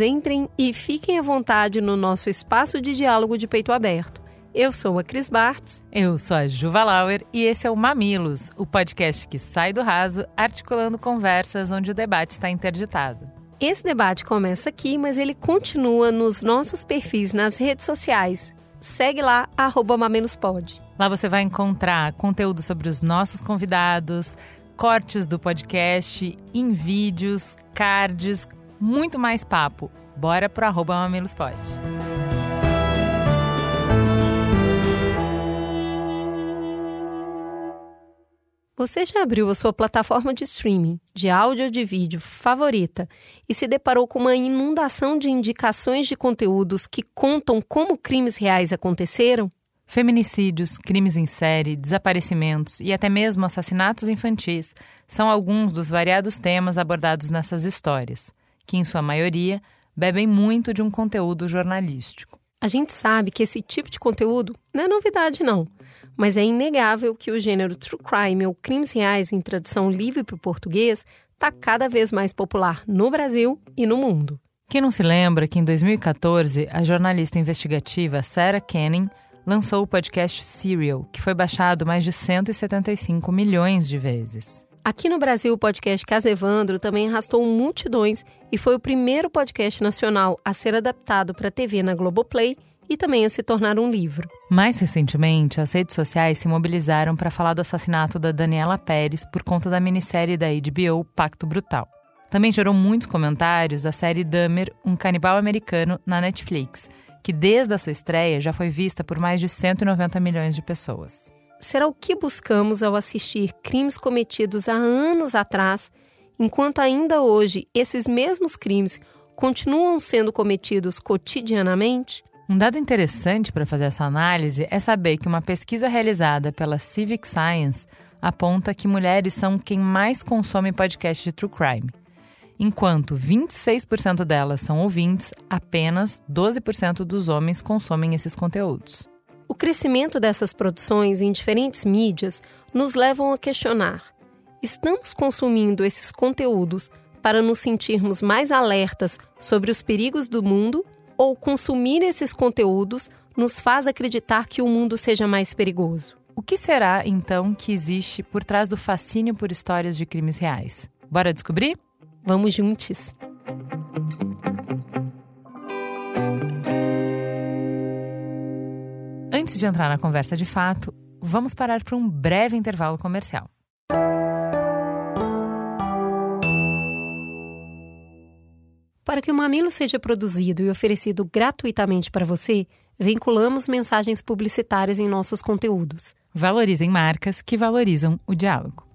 entrem e fiquem à vontade no nosso espaço de diálogo de peito aberto. Eu sou a Cris Bartz. Eu sou a Juva Lauer e esse é o Mamilos, o podcast que sai do raso, articulando conversas onde o debate está interditado. Esse debate começa aqui, mas ele continua nos nossos perfis nas redes sociais. Segue lá, arroba Mamilospod. Lá você vai encontrar conteúdo sobre os nossos convidados, cortes do podcast, em vídeos, cards, muito mais papo. Bora pro arroba Mamilospod. Você já abriu a sua plataforma de streaming, de áudio ou de vídeo favorita e se deparou com uma inundação de indicações de conteúdos que contam como crimes reais aconteceram? Feminicídios, crimes em série, desaparecimentos e até mesmo assassinatos infantis são alguns dos variados temas abordados nessas histórias, que, em sua maioria, bebem muito de um conteúdo jornalístico. A gente sabe que esse tipo de conteúdo não é novidade, não, mas é inegável que o gênero true crime ou crimes reais em tradução livre para o português está cada vez mais popular no Brasil e no mundo. Quem não se lembra que em 2014 a jornalista investigativa Sarah Canning lançou o podcast Serial, que foi baixado mais de 175 milhões de vezes. Aqui no Brasil, o podcast Casevandro também arrastou multidões e foi o primeiro podcast nacional a ser adaptado para TV na Globoplay e também a se tornar um livro. Mais recentemente, as redes sociais se mobilizaram para falar do assassinato da Daniela Pérez por conta da minissérie da HBO Pacto Brutal. Também gerou muitos comentários a série Dahmer, um canibal americano, na Netflix, que desde a sua estreia já foi vista por mais de 190 milhões de pessoas. Será o que buscamos ao assistir crimes cometidos há anos atrás, enquanto ainda hoje esses mesmos crimes continuam sendo cometidos cotidianamente? Um dado interessante para fazer essa análise é saber que uma pesquisa realizada pela Civic Science aponta que mulheres são quem mais consome podcast de true crime. Enquanto 26% delas são ouvintes, apenas 12% dos homens consomem esses conteúdos. O crescimento dessas produções em diferentes mídias nos levam a questionar: estamos consumindo esses conteúdos para nos sentirmos mais alertas sobre os perigos do mundo ou consumir esses conteúdos nos faz acreditar que o mundo seja mais perigoso? O que será então que existe por trás do fascínio por histórias de crimes reais? Bora descobrir? Vamos juntos! Antes de entrar na conversa de fato, vamos parar para um breve intervalo comercial. Para que o Mamilo seja produzido e oferecido gratuitamente para você, vinculamos mensagens publicitárias em nossos conteúdos. Valorizem marcas que valorizam o diálogo.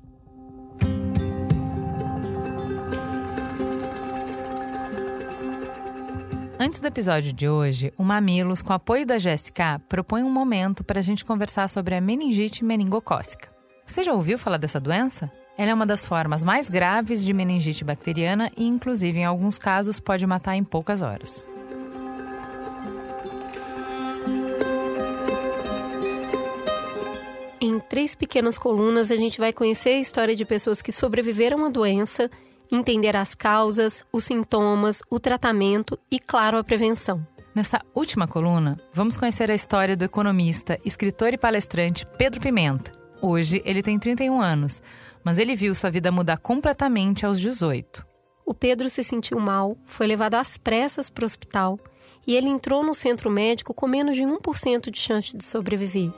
Antes do episódio de hoje, o Mamilos, com apoio da GSK, propõe um momento para a gente conversar sobre a meningite meningocócica. Você já ouviu falar dessa doença? Ela é uma das formas mais graves de meningite bacteriana e, inclusive, em alguns casos, pode matar em poucas horas. Em três pequenas colunas, a gente vai conhecer a história de pessoas que sobreviveram à doença entender as causas, os sintomas, o tratamento e, claro, a prevenção. Nessa última coluna, vamos conhecer a história do economista, escritor e palestrante Pedro Pimenta. Hoje ele tem 31 anos, mas ele viu sua vida mudar completamente aos 18. O Pedro se sentiu mal, foi levado às pressas para o hospital e ele entrou no centro médico com menos de 1% de chance de sobreviver.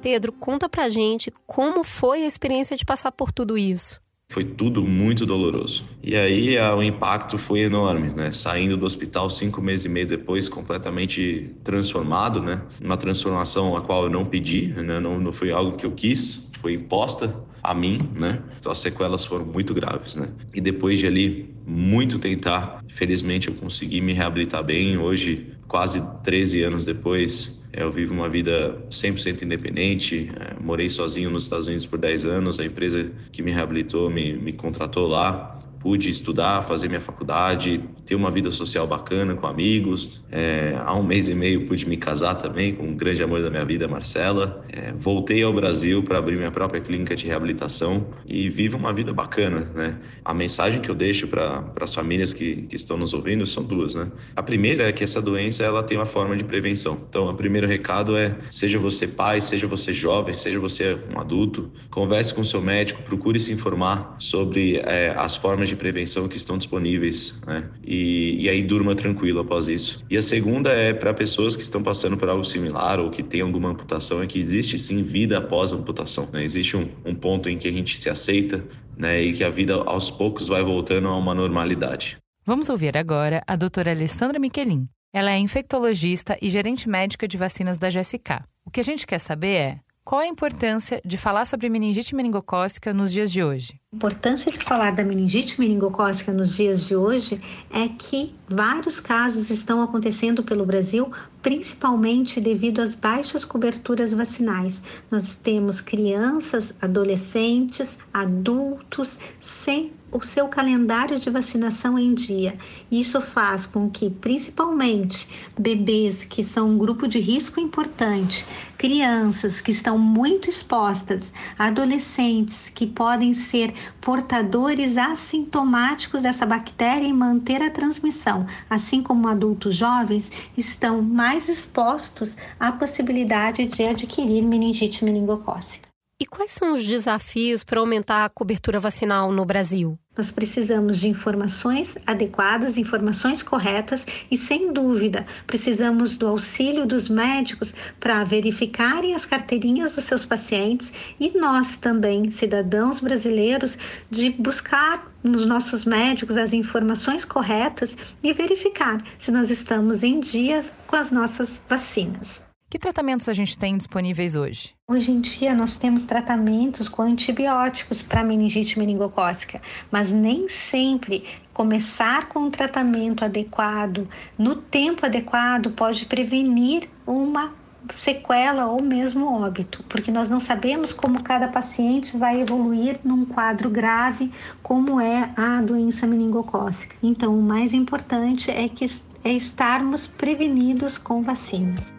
Pedro, conta pra gente como foi a experiência de passar por tudo isso. Foi tudo muito doloroso. E aí o impacto foi enorme, né? Saindo do hospital cinco meses e meio depois, completamente transformado, né? Uma transformação a qual eu não pedi, né? Não, não foi algo que eu quis. foi imposta a mim, né? Então as sequelas foram muito graves, né? E depois de ali muito tentar, felizmente eu consegui me reabilitar bem. Hoje, quase 13 anos depois, eu vivo uma vida 100% independente. É, morei sozinho nos Estados Unidos por 10 anos. A empresa que me reabilitou me, me contratou lá pude estudar, fazer minha faculdade, ter uma vida social bacana com amigos. É, há um mês e meio pude me casar também com um grande amor da minha vida, Marcela. É, voltei ao Brasil para abrir minha própria clínica de reabilitação e vivo uma vida bacana, né? A mensagem que eu deixo para as famílias que, que estão nos ouvindo são duas, né? A primeira é que essa doença ela tem uma forma de prevenção. Então, o primeiro recado é: seja você pai, seja você jovem, seja você um adulto, converse com seu médico, procure se informar sobre é, as formas de prevenção que estão disponíveis, né? E, e aí durma tranquilo após isso. E a segunda é para pessoas que estão passando por algo similar ou que têm alguma amputação, é que existe sim vida após a amputação, né? Existe um, um ponto em que a gente se aceita, né? E que a vida aos poucos vai voltando a uma normalidade. Vamos ouvir agora a doutora Alessandra Miquelin. Ela é infectologista e gerente médica de vacinas da GSK. O que a gente quer saber é qual a importância de falar sobre meningite meningocócica nos dias de hoje? A importância de falar da meningite meningocócica nos dias de hoje é que vários casos estão acontecendo pelo Brasil, principalmente devido às baixas coberturas vacinais. Nós temos crianças, adolescentes, adultos sem o seu calendário de vacinação em dia. Isso faz com que, principalmente, bebês que são um grupo de risco importante, crianças que estão muito expostas, adolescentes que podem ser portadores assintomáticos dessa bactéria e manter a transmissão, assim como adultos jovens, estão mais expostos à possibilidade de adquirir meningite meningocócica. E quais são os desafios para aumentar a cobertura vacinal no Brasil? Nós precisamos de informações adequadas, informações corretas e, sem dúvida, precisamos do auxílio dos médicos para verificarem as carteirinhas dos seus pacientes e nós também, cidadãos brasileiros, de buscar nos nossos médicos as informações corretas e verificar se nós estamos em dia com as nossas vacinas. Que tratamentos a gente tem disponíveis hoje? Hoje em dia nós temos tratamentos com antibióticos para meningite meningocócica, mas nem sempre começar com um tratamento adequado no tempo adequado pode prevenir uma sequela ou mesmo óbito, porque nós não sabemos como cada paciente vai evoluir num quadro grave, como é a doença meningocócica. Então, o mais importante é que é estarmos prevenidos com vacinas.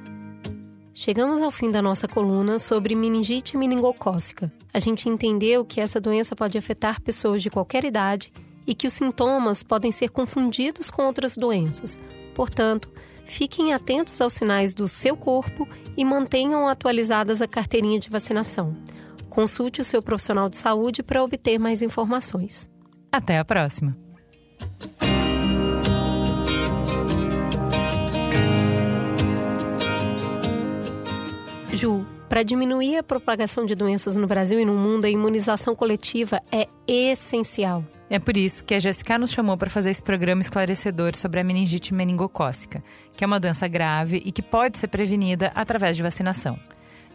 Chegamos ao fim da nossa coluna sobre meningite meningocócica. A gente entendeu que essa doença pode afetar pessoas de qualquer idade e que os sintomas podem ser confundidos com outras doenças. Portanto, fiquem atentos aos sinais do seu corpo e mantenham atualizadas a carteirinha de vacinação. Consulte o seu profissional de saúde para obter mais informações. Até a próxima! Ju, para diminuir a propagação de doenças no Brasil e no mundo, a imunização coletiva é essencial. É por isso que a Jéssica nos chamou para fazer esse programa esclarecedor sobre a meningite meningocócica, que é uma doença grave e que pode ser prevenida através de vacinação.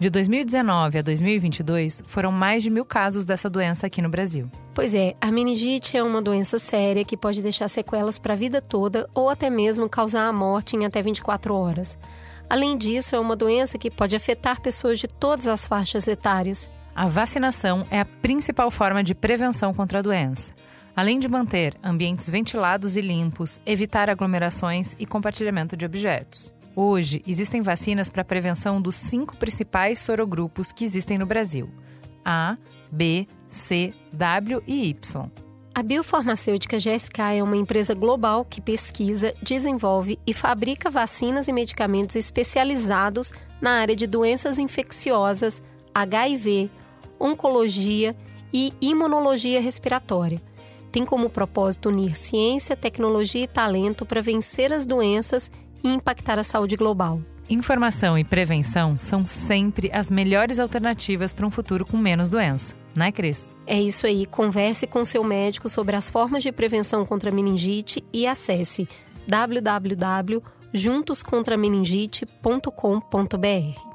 De 2019 a 2022, foram mais de mil casos dessa doença aqui no Brasil. Pois é, a meningite é uma doença séria que pode deixar sequelas para a vida toda ou até mesmo causar a morte em até 24 horas. Além disso, é uma doença que pode afetar pessoas de todas as faixas etárias. A vacinação é a principal forma de prevenção contra a doença. Além de manter ambientes ventilados e limpos, evitar aglomerações e compartilhamento de objetos. Hoje, existem vacinas para prevenção dos cinco principais sorogrupos que existem no Brasil: A, B, C, W e Y. A biofarmacêutica GSK é uma empresa global que pesquisa, desenvolve e fabrica vacinas e medicamentos especializados na área de doenças infecciosas, HIV, oncologia e imunologia respiratória. Tem como propósito unir ciência, tecnologia e talento para vencer as doenças e impactar a saúde global. Informação e prevenção são sempre as melhores alternativas para um futuro com menos doença, né, Cris? É isso aí. Converse com seu médico sobre as formas de prevenção contra meningite e acesse www.juntoscontrameningite.com.br.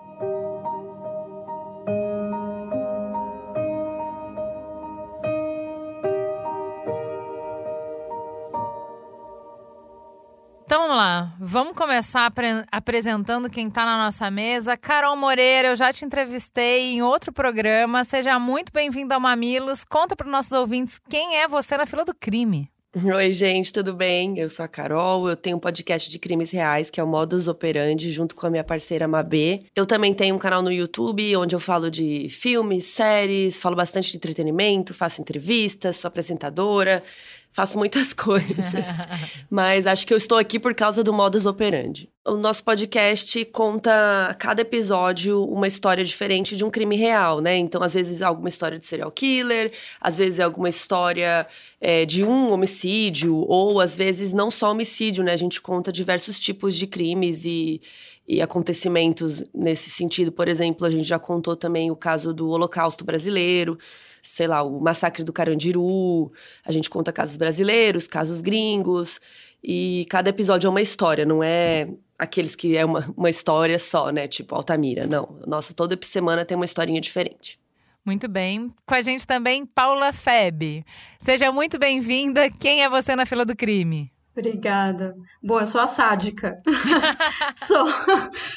Vamos começar apre apresentando quem está na nossa mesa. Carol Moreira, eu já te entrevistei em outro programa. Seja muito bem-vinda ao Mamilos. Conta para os nossos ouvintes quem é você na fila do crime. Oi, gente, tudo bem? Eu sou a Carol, eu tenho um podcast de crimes reais, que é o Modus Operandi, junto com a minha parceira Mabê. Eu também tenho um canal no YouTube, onde eu falo de filmes, séries, falo bastante de entretenimento, faço entrevistas, sou apresentadora faço muitas coisas. mas acho que eu estou aqui por causa do modus operandi. O nosso podcast conta a cada episódio uma história diferente de um crime real, né? Então, às vezes, é alguma história de serial killer, às vezes é alguma história é, de um homicídio, ou às vezes não só homicídio, né? A gente conta diversos tipos de crimes e, e acontecimentos nesse sentido. Por exemplo, a gente já contou também o caso do Holocausto Brasileiro sei lá, o massacre do Carandiru, a gente conta casos brasileiros, casos gringos, e cada episódio é uma história, não é aqueles que é uma, uma história só, né? Tipo Altamira. Não. Nossa, toda semana tem uma historinha diferente. Muito bem. Com a gente também, Paula Feb. Seja muito bem-vinda. Quem é você na fila do crime? Obrigada. Bom, eu sou a sádica. sou,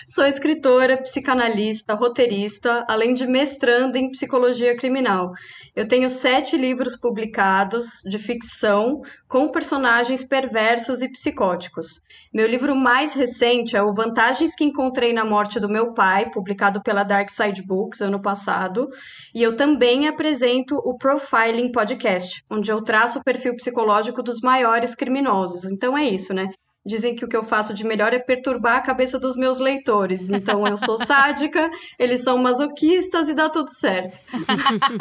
sou escritora, psicanalista, roteirista, além de mestrando em psicologia criminal. Eu tenho sete livros publicados de ficção com personagens perversos e psicóticos. Meu livro mais recente é o Vantagens que Encontrei na Morte do Meu Pai, publicado pela Dark Side Books ano passado. E eu também apresento o Profiling Podcast, onde eu traço o perfil psicológico dos maiores criminosos. Então é isso, né? Dizem que o que eu faço de melhor é perturbar a cabeça dos meus leitores. Então eu sou sádica, eles são masoquistas e dá tudo certo.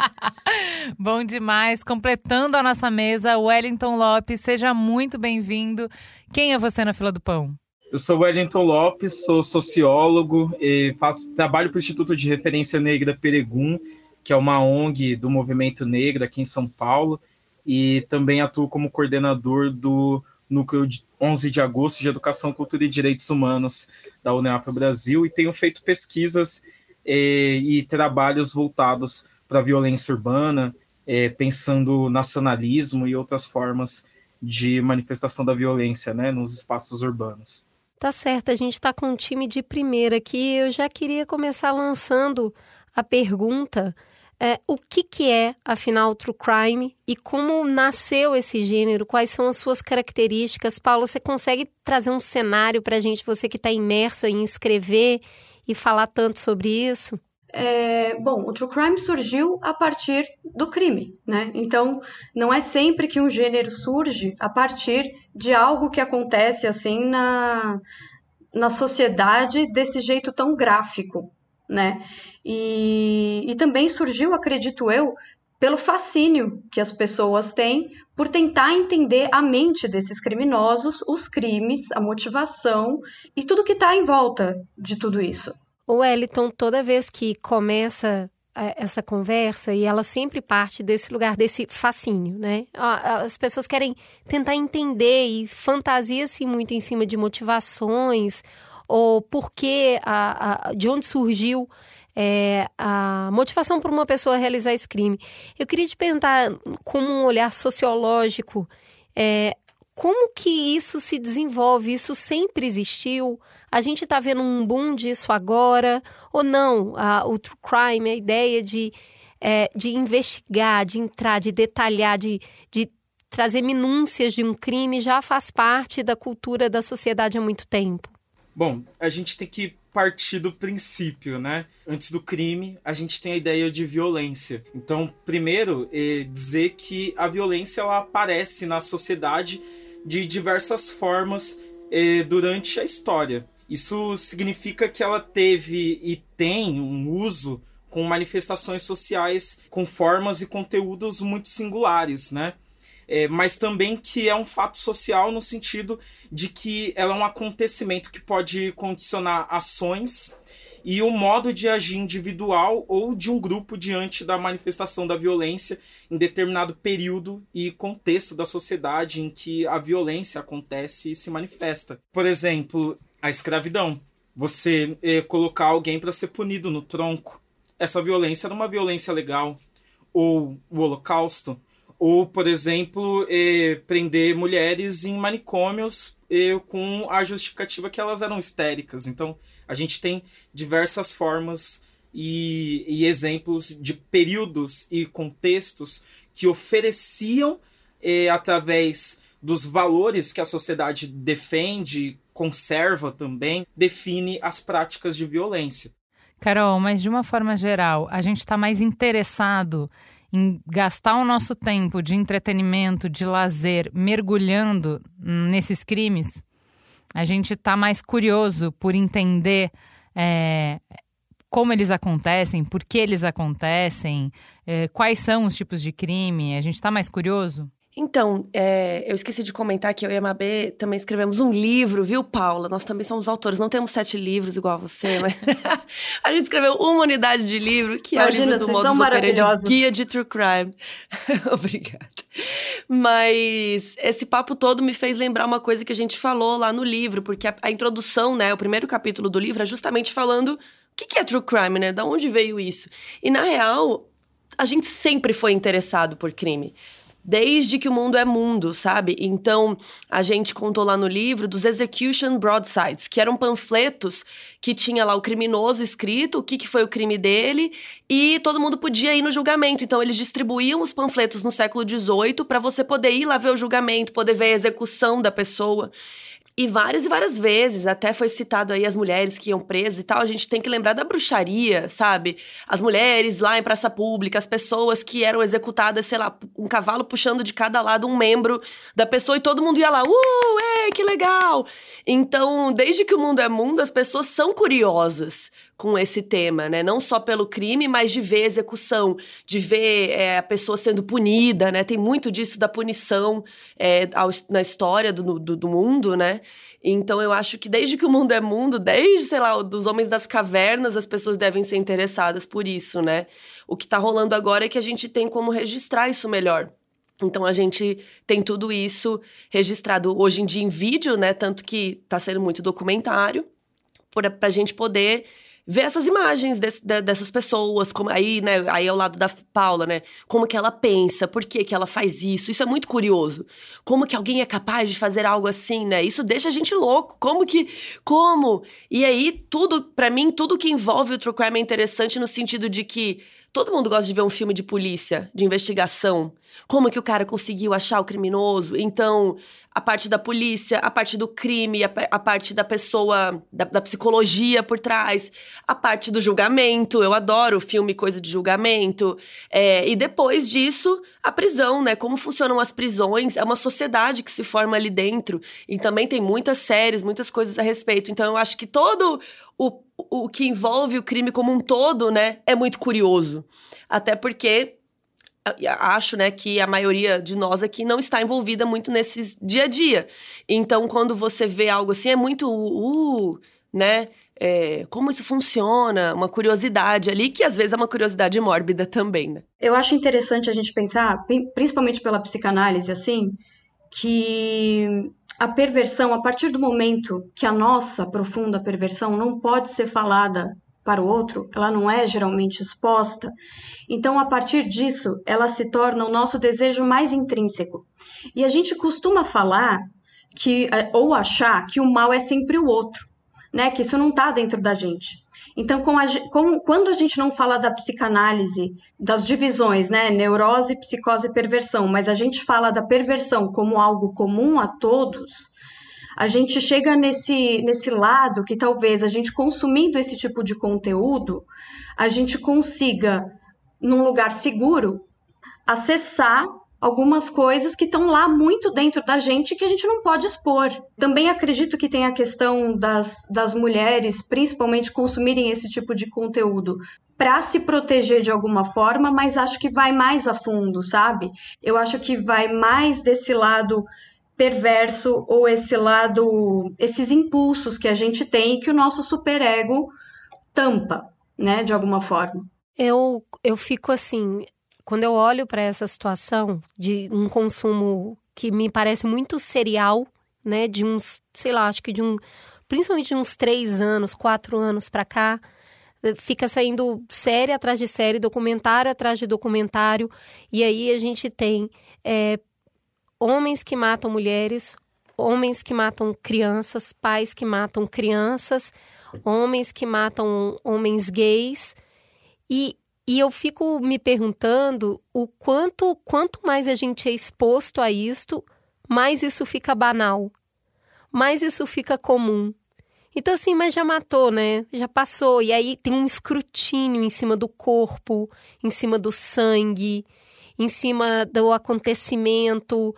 Bom demais. Completando a nossa mesa, Wellington Lopes, seja muito bem-vindo. Quem é você na fila do pão? Eu sou Wellington Lopes, sou sociólogo e faço, trabalho para o Instituto de Referência Negra Peregum, que é uma ONG do movimento negro aqui em São Paulo, e também atuo como coordenador do núcleo de 11 de agosto de Educação, Cultura e Direitos Humanos da Uneapa Brasil e tenho feito pesquisas eh, e trabalhos voltados para a violência urbana, eh, pensando nacionalismo e outras formas de manifestação da violência né, nos espaços urbanos. Tá certo, a gente está com um time de primeira aqui. Eu já queria começar lançando a pergunta é, o que, que é, afinal, true crime e como nasceu esse gênero, quais são as suas características. Paulo, você consegue trazer um cenário para a gente, você que está imersa em escrever e falar tanto sobre isso? É, bom, o true crime surgiu a partir do crime, né? Então, não é sempre que um gênero surge a partir de algo que acontece assim na, na sociedade desse jeito tão gráfico, né? E, e também surgiu, acredito eu, pelo fascínio que as pessoas têm por tentar entender a mente desses criminosos, os crimes, a motivação e tudo que está em volta de tudo isso. O Wellington, toda vez que começa é, essa conversa e ela sempre parte desse lugar, desse fascínio, né? As pessoas querem tentar entender e fantasia-se muito em cima de motivações ou por que, a, a, de onde surgiu é, a motivação para uma pessoa realizar esse crime. Eu queria te perguntar, como um olhar sociológico, é, como que isso se desenvolve? Isso sempre existiu? A gente está vendo um boom disso agora? Ou não? A, o true crime, a ideia de, é, de investigar, de entrar, de detalhar, de, de trazer minúcias de um crime já faz parte da cultura da sociedade há muito tempo? Bom, a gente tem que partir do princípio, né? Antes do crime, a gente tem a ideia de violência. Então, primeiro, é dizer que a violência ela aparece na sociedade de diversas formas é, durante a história. Isso significa que ela teve e tem um uso com manifestações sociais com formas e conteúdos muito singulares, né? É, mas também que é um fato social no sentido de que ela é um acontecimento que pode condicionar ações e o modo de agir individual ou de um grupo diante da manifestação da violência em determinado período e contexto da sociedade em que a violência acontece e se manifesta. Por exemplo, a escravidão. Você eh, colocar alguém para ser punido no tronco. Essa violência era uma violência legal. Ou o Holocausto ou, por exemplo, eh, prender mulheres em manicômios e com a justificativa que elas eram histéricas. Então, a gente tem diversas formas e, e exemplos de períodos e contextos que ofereciam, eh, através dos valores que a sociedade defende, conserva também, define as práticas de violência. Carol, mas de uma forma geral, a gente está mais interessado em gastar o nosso tempo de entretenimento, de lazer, mergulhando nesses crimes? A gente está mais curioso por entender é, como eles acontecem, por que eles acontecem, é, quais são os tipos de crime? A gente está mais curioso? Então, é, eu esqueci de comentar que eu e a Mabê também escrevemos um livro, viu, Paula? Nós também somos autores. Não temos sete livros igual a você, mas a gente escreveu uma unidade de livro, que Imagina, é o livro do Modus Operandi. Guia de True Crime. Obrigada. Mas esse papo todo me fez lembrar uma coisa que a gente falou lá no livro, porque a, a introdução, né, o primeiro capítulo do livro é justamente falando o que, que é True Crime, né? Da onde veio isso? E, na real, a gente sempre foi interessado por crime desde que o mundo é mundo, sabe? Então, a gente contou lá no livro dos Execution Broadsides, que eram panfletos que tinha lá o criminoso escrito, o que, que foi o crime dele, e todo mundo podia ir no julgamento. Então, eles distribuíam os panfletos no século XVIII para você poder ir lá ver o julgamento, poder ver a execução da pessoa. E várias e várias vezes, até foi citado aí as mulheres que iam presas e tal, a gente tem que lembrar da bruxaria, sabe? As mulheres lá em praça pública, as pessoas que eram executadas, sei lá, um cavalo puxando de cada lado um membro da pessoa e todo mundo ia lá, uh, ei, que legal! Então, desde que o mundo é mundo, as pessoas são curiosas com esse tema, né? Não só pelo crime, mas de ver execução, de ver é, a pessoa sendo punida, né? Tem muito disso da punição é, ao, na história do, do, do, mundo, né? Então eu acho que desde que o mundo é mundo, desde, sei lá, dos homens das cavernas, as pessoas devem ser interessadas por isso, né? O que tá rolando agora é que a gente tem como registrar isso melhor. Então a gente tem tudo isso registrado hoje em dia em vídeo, né? Tanto que tá sendo muito documentário, para a gente poder ver essas imagens desse, de, dessas pessoas, como aí, né, aí ao lado da Paula, né, como que ela pensa, por que que ela faz isso, isso é muito curioso. Como que alguém é capaz de fazer algo assim, né? Isso deixa a gente louco. Como que, como? E aí tudo, para mim, tudo que envolve o true crime é interessante no sentido de que Todo mundo gosta de ver um filme de polícia, de investigação. Como que o cara conseguiu achar o criminoso? Então, a parte da polícia, a parte do crime, a, a parte da pessoa, da, da, psicologia por trás, a parte do julgamento. Eu adoro filme coisa de julgamento. É, e depois disso, a prisão, né? Como funcionam as prisões. É uma sociedade que se forma ali dentro. E também tem muitas séries, muitas coisas a respeito. Então, eu acho que todo o, o que envolve o crime como um todo, né, é muito curioso. Até porque acho, né, que a maioria de nós aqui não está envolvida muito nesse dia a dia. Então, quando você vê algo assim, é muito, uh, né, é, como isso funciona, uma curiosidade ali, que às vezes é uma curiosidade mórbida também, né? Eu acho interessante a gente pensar, principalmente pela psicanálise, assim, que a perversão, a partir do momento que a nossa profunda perversão não pode ser falada para o outro, ela não é geralmente exposta. Então, a partir disso, ela se torna o nosso desejo mais intrínseco. E a gente costuma falar que ou achar que o mal é sempre o outro, né? Que isso não está dentro da gente. Então, com a, com, quando a gente não fala da psicanálise, das divisões, né, neurose, psicose e perversão, mas a gente fala da perversão como algo comum a todos, a gente chega nesse, nesse lado que talvez a gente consumindo esse tipo de conteúdo, a gente consiga, num lugar seguro, acessar algumas coisas que estão lá muito dentro da gente que a gente não pode expor. Também acredito que tem a questão das, das mulheres, principalmente, consumirem esse tipo de conteúdo para se proteger de alguma forma, mas acho que vai mais a fundo, sabe? Eu acho que vai mais desse lado perverso ou esse lado, esses impulsos que a gente tem que o nosso superego tampa, né, de alguma forma. Eu, eu fico assim, quando eu olho para essa situação de um consumo que me parece muito serial, né, de uns, sei lá, acho que de um, principalmente de uns três anos, quatro anos para cá, fica saindo série atrás de série, documentário atrás de documentário, e aí a gente tem é, homens que matam mulheres, homens que matam crianças, pais que matam crianças, homens que matam homens gays. E, e eu fico me perguntando o quanto, quanto mais a gente é exposto a isto, mais isso fica banal, mais isso fica comum. Então, assim, mas já matou, né? Já passou. E aí tem um escrutínio em cima do corpo, em cima do sangue, em cima do acontecimento,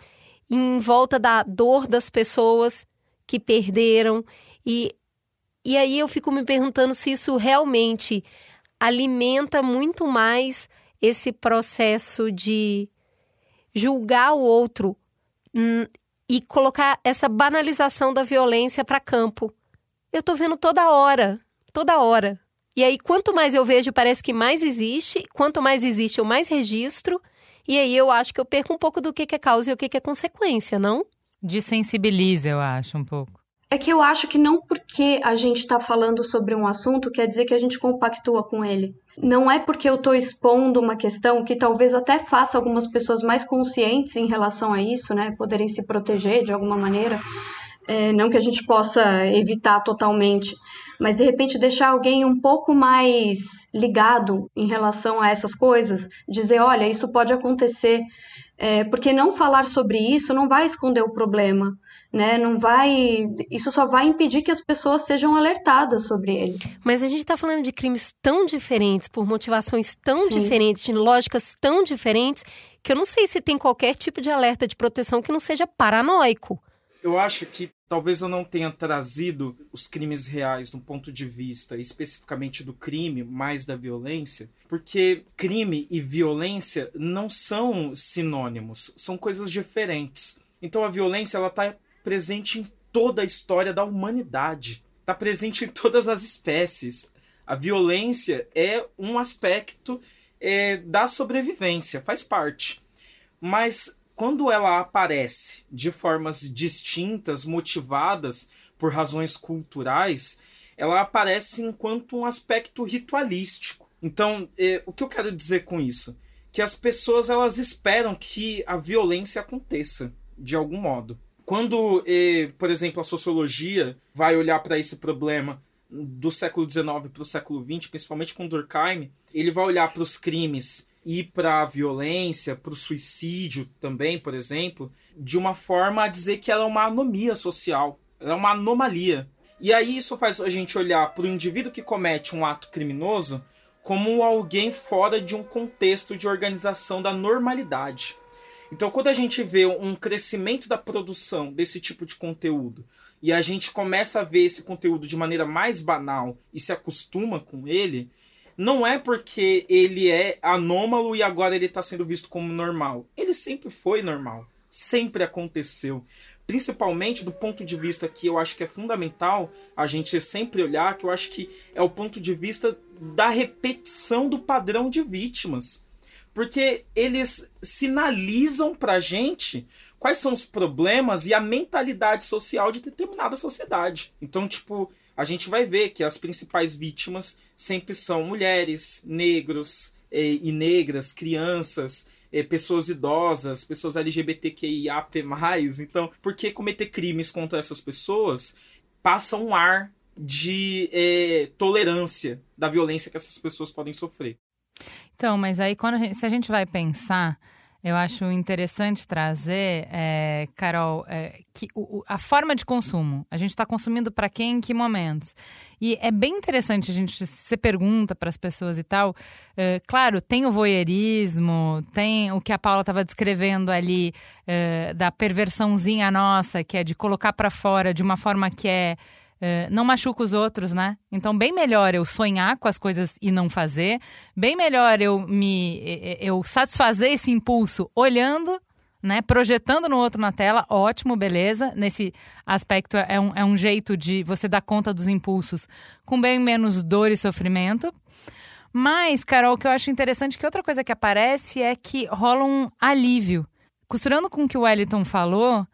em volta da dor das pessoas que perderam. E, e aí eu fico me perguntando se isso realmente alimenta muito mais esse processo de julgar o outro hum, e colocar essa banalização da violência para campo eu tô vendo toda hora, toda hora. E aí, quanto mais eu vejo, parece que mais existe. Quanto mais existe, eu mais registro. E aí eu acho que eu perco um pouco do que é causa e o que é consequência, não? Desensibiliza, eu acho, um pouco. É que eu acho que não porque a gente está falando sobre um assunto quer dizer que a gente compactua com ele. Não é porque eu estou expondo uma questão que talvez até faça algumas pessoas mais conscientes em relação a isso, né? Poderem se proteger de alguma maneira. É, não que a gente possa evitar totalmente, mas de repente deixar alguém um pouco mais ligado em relação a essas coisas, dizer, olha, isso pode acontecer, é, porque não falar sobre isso não vai esconder o problema, né? Não vai, isso só vai impedir que as pessoas sejam alertadas sobre ele. Mas a gente está falando de crimes tão diferentes, por motivações tão Sim. diferentes, de lógicas tão diferentes, que eu não sei se tem qualquer tipo de alerta de proteção que não seja paranoico. Eu acho que talvez eu não tenha trazido os crimes reais do ponto de vista especificamente do crime, mais da violência, porque crime e violência não são sinônimos, são coisas diferentes. Então a violência ela está presente em toda a história da humanidade, está presente em todas as espécies. A violência é um aspecto é, da sobrevivência, faz parte. Mas quando ela aparece de formas distintas, motivadas por razões culturais, ela aparece enquanto um aspecto ritualístico. Então, eh, o que eu quero dizer com isso? Que as pessoas elas esperam que a violência aconteça de algum modo. Quando, por exemplo, a sociologia vai olhar para esse problema do século XIX para o século XX, principalmente com Durkheim, ele vai olhar para os crimes e para a violência, para o suicídio também, por exemplo, de uma forma a dizer que ela é uma anomia social, ela é uma anomalia. E aí isso faz a gente olhar para o indivíduo que comete um ato criminoso como alguém fora de um contexto de organização da normalidade. Então, quando a gente vê um crescimento da produção desse tipo de conteúdo e a gente começa a ver esse conteúdo de maneira mais banal e se acostuma com ele, não é porque ele é anômalo e agora ele está sendo visto como normal. Ele sempre foi normal. Sempre aconteceu. Principalmente do ponto de vista que eu acho que é fundamental a gente sempre olhar, que eu acho que é o ponto de vista da repetição do padrão de vítimas. Porque eles sinalizam pra gente quais são os problemas e a mentalidade social de determinada sociedade. Então, tipo, a gente vai ver que as principais vítimas sempre são mulheres, negros e negras, crianças, pessoas idosas, pessoas LGBTQIAP+. Então, por que cometer crimes contra essas pessoas passa um ar de tolerância da violência que essas pessoas podem sofrer? Então, mas aí quando a gente, se a gente vai pensar eu acho interessante trazer, é, Carol, é, que o, a forma de consumo. A gente está consumindo para quem, em que momentos? E é bem interessante a gente se pergunta para as pessoas e tal. É, claro, tem o voyeurismo, tem o que a Paula estava descrevendo ali é, da perversãozinha nossa, que é de colocar para fora de uma forma que é é, não machuca os outros, né? Então, bem melhor eu sonhar com as coisas e não fazer, bem melhor eu me eu satisfazer esse impulso olhando, né? Projetando no outro na tela, ótimo, beleza. Nesse aspecto é um, é um jeito de você dar conta dos impulsos com bem menos dor e sofrimento. Mas, Carol, o que eu acho interessante que outra coisa que aparece é que rola um alívio. Costurando com o que o Wellington falou,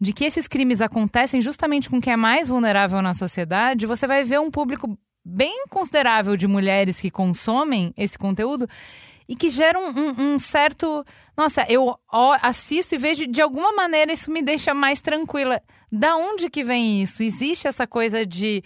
de que esses crimes acontecem justamente com quem é mais vulnerável na sociedade, você vai ver um público bem considerável de mulheres que consomem esse conteúdo e que geram um, um, certo. Nossa, eu assisto e vejo de alguma maneira isso me deixa mais tranquila. Da onde que vem isso? Existe essa coisa de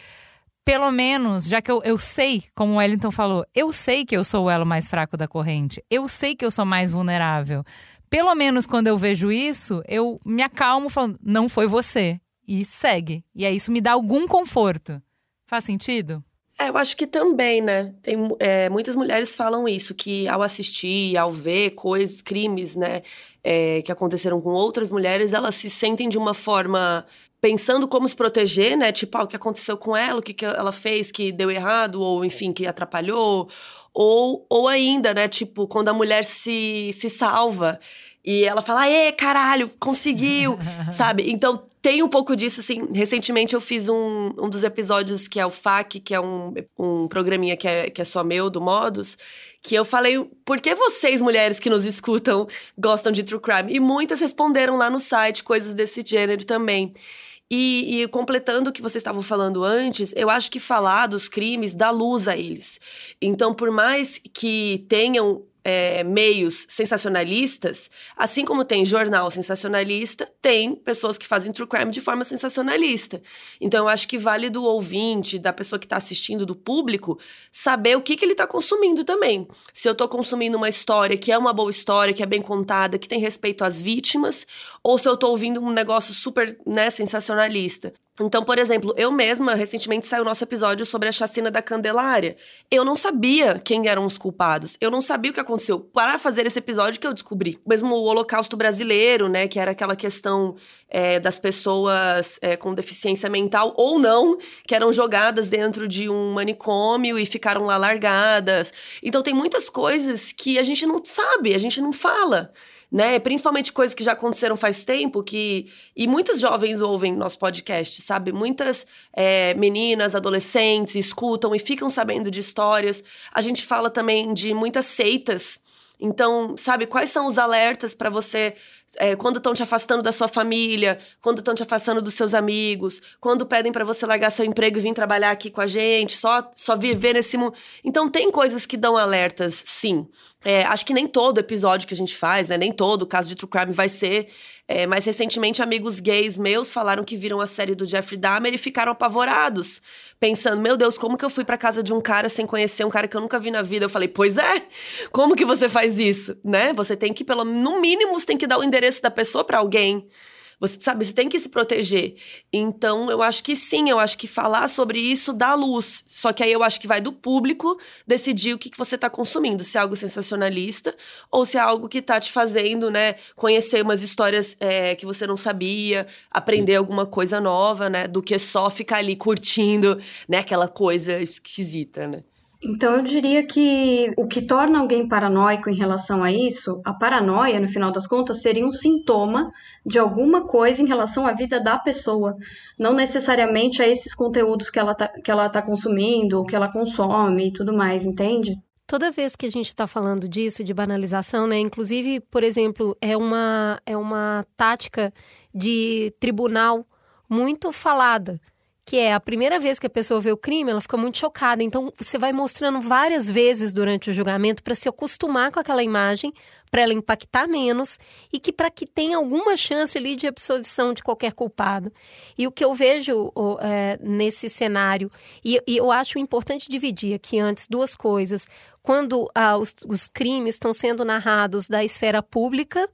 pelo menos, já que eu, eu sei, como o Wellington falou, eu sei que eu sou o elo mais fraco da corrente, eu sei que eu sou mais vulnerável. Pelo menos quando eu vejo isso, eu me acalmo falando, não foi você. E segue. E aí isso me dá algum conforto. Faz sentido? É, eu acho que também, né? Tem, é, muitas mulheres falam isso, que ao assistir, ao ver coisas, crimes, né, é, que aconteceram com outras mulheres, elas se sentem de uma forma pensando como se proteger, né? Tipo, ah, o que aconteceu com ela, o que, que ela fez que deu errado, ou enfim, que atrapalhou. Ou, ou ainda, né? Tipo, quando a mulher se, se salva e ela fala, ê, caralho, conseguiu, sabe? Então tem um pouco disso, assim. Recentemente eu fiz um, um dos episódios que é o FAQ, que é um, um programinha que é, que é só meu, do Modus, que eu falei, por que vocês, mulheres que nos escutam, gostam de true crime? E muitas responderam lá no site coisas desse gênero também. E, e, completando o que vocês estavam falando antes, eu acho que falar dos crimes dá luz a eles. Então, por mais que tenham é, meios sensacionalistas, assim como tem jornal sensacionalista, tem pessoas que fazem true crime de forma sensacionalista. Então, eu acho que vale do ouvinte, da pessoa que está assistindo, do público, saber o que, que ele está consumindo também. Se eu estou consumindo uma história que é uma boa história, que é bem contada, que tem respeito às vítimas, ou se eu estou ouvindo um negócio super né, sensacionalista. Então, por exemplo, eu mesma, recentemente saiu nosso episódio sobre a chacina da Candelária. Eu não sabia quem eram os culpados. Eu não sabia o que aconteceu. Para fazer esse episódio que eu descobri. Mesmo o Holocausto Brasileiro, né? Que era aquela questão é, das pessoas é, com deficiência mental ou não, que eram jogadas dentro de um manicômio e ficaram lá largadas. Então, tem muitas coisas que a gente não sabe, a gente não fala né? Principalmente coisas que já aconteceram faz tempo, que. E muitos jovens ouvem nosso podcast, sabe? Muitas é, meninas, adolescentes escutam e ficam sabendo de histórias. A gente fala também de muitas seitas. Então, sabe, quais são os alertas para você é, quando estão te afastando da sua família, quando estão te afastando dos seus amigos, quando pedem para você largar seu emprego e vir trabalhar aqui com a gente, só, só viver nesse mundo. Então, tem coisas que dão alertas, sim. É, acho que nem todo episódio que a gente faz, né, nem todo caso de true crime vai ser. É, mas recentemente, amigos gays meus falaram que viram a série do Jeffrey Dahmer e ficaram apavorados pensando, meu Deus, como que eu fui para casa de um cara sem conhecer um cara que eu nunca vi na vida? Eu falei, pois é, como que você faz isso, né? Você tem que, pelo no mínimo, você tem que dar o endereço da pessoa para alguém. Você sabe, você tem que se proteger. Então, eu acho que sim, eu acho que falar sobre isso dá luz. Só que aí eu acho que vai do público decidir o que, que você está consumindo, se é algo sensacionalista ou se é algo que está te fazendo, né, conhecer umas histórias é, que você não sabia, aprender alguma coisa nova, né, do que só ficar ali curtindo, né, aquela coisa esquisita, né. Então, eu diria que o que torna alguém paranoico em relação a isso, a paranoia, no final das contas, seria um sintoma de alguma coisa em relação à vida da pessoa, não necessariamente a esses conteúdos que ela tá, que ela tá consumindo, ou que ela consome e tudo mais, entende? Toda vez que a gente está falando disso, de banalização, né? Inclusive, por exemplo, é uma, é uma tática de tribunal muito falada que é a primeira vez que a pessoa vê o crime, ela fica muito chocada. Então, você vai mostrando várias vezes durante o julgamento para se acostumar com aquela imagem, para ela impactar menos e que para que tenha alguma chance ali de absolvição de qualquer culpado. E o que eu vejo é, nesse cenário, e, e, eu acho importante dividir aqui antes duas coisas. Quando ah, os, os crimes estão sendo narrados da esfera pública,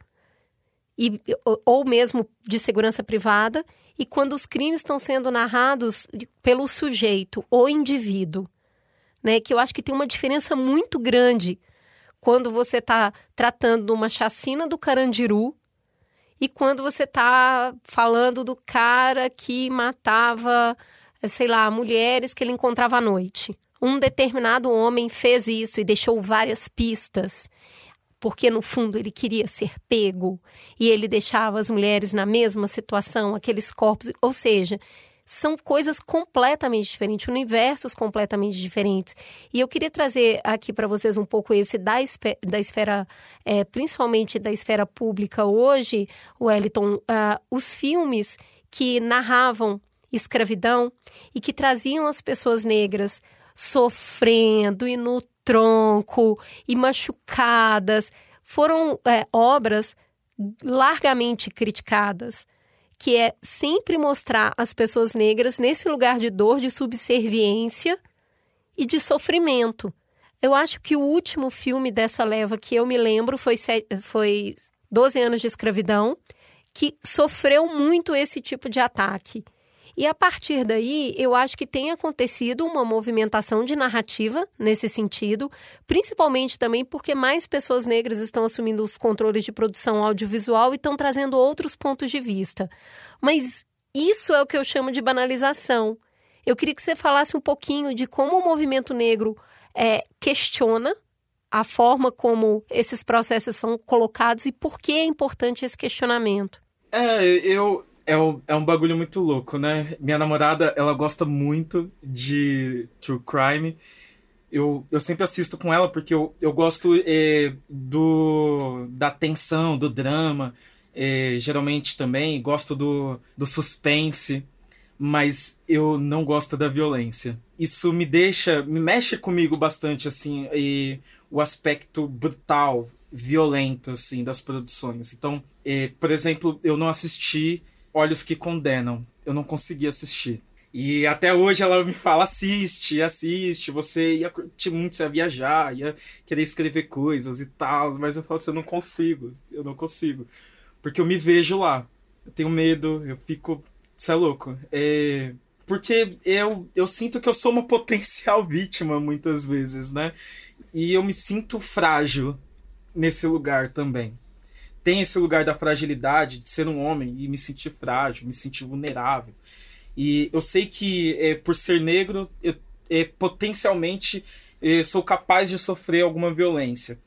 e, ou mesmo de segurança privada, e quando os crimes estão sendo narrados pelo sujeito ou indivíduo, né? Que eu acho que tem uma diferença muito grande quando você está tratando de uma chacina do Carandiru e quando você está falando do cara que matava, sei lá, mulheres que ele encontrava à noite. Um determinado homem fez isso e deixou várias pistas porque no fundo ele queria ser pego e ele deixava as mulheres na mesma situação, aqueles corpos, ou seja, são coisas completamente diferentes, universos completamente diferentes. E eu queria trazer aqui para vocês um pouco esse da, esfera, da esfera é, principalmente da esfera pública hoje, Wellington, uh, os filmes que narravam escravidão e que traziam as pessoas negras sofrendo e no tronco e machucadas. Foram é, obras largamente criticadas que é sempre mostrar as pessoas negras nesse lugar de dor, de subserviência e de sofrimento. Eu acho que o último filme dessa leva que eu me lembro foi, foi 12 anos de escravidão, que sofreu muito esse tipo de ataque. E a partir daí, eu acho que tem acontecido uma movimentação de narrativa nesse sentido, principalmente também porque mais pessoas negras estão assumindo os controles de produção audiovisual e estão trazendo outros pontos de vista. Mas isso é o que eu chamo de banalização. Eu queria que você falasse um pouquinho de como o movimento negro é, questiona a forma como esses processos são colocados e por que é importante esse questionamento. É, eu, é um, é um bagulho muito louco, né? Minha namorada, ela gosta muito de true crime. Eu, eu sempre assisto com ela porque eu, eu gosto é, do, da tensão, do drama. É, geralmente também gosto do, do suspense, mas eu não gosto da violência. Isso me deixa, me mexe comigo bastante, assim, e o aspecto brutal, violento, assim, das produções. Então, é, por exemplo, eu não assisti Olhos que Condenam. Eu não consegui assistir. E até hoje ela me fala: assiste, assiste, você ia curtir muito, você ia viajar, ia querer escrever coisas e tal. Mas eu falo assim: eu não consigo, eu não consigo. Porque eu me vejo lá. Eu tenho medo, eu fico. Você é louco. É. Porque eu, eu sinto que eu sou uma potencial vítima muitas vezes, né? E eu me sinto frágil nesse lugar também tem esse lugar da fragilidade, de ser um homem e me sentir frágil, me sentir vulnerável. E eu sei que é, por ser negro, eu é, potencialmente é, sou capaz de sofrer alguma violência.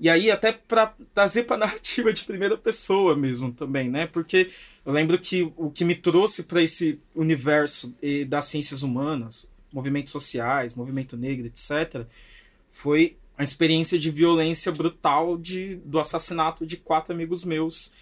E aí, até para trazer para narrativa de primeira pessoa mesmo também, né? Porque eu lembro que o que me trouxe para esse universo das ciências humanas, movimentos sociais, movimento negro, etc., foi a experiência de violência brutal de, do assassinato de quatro amigos meus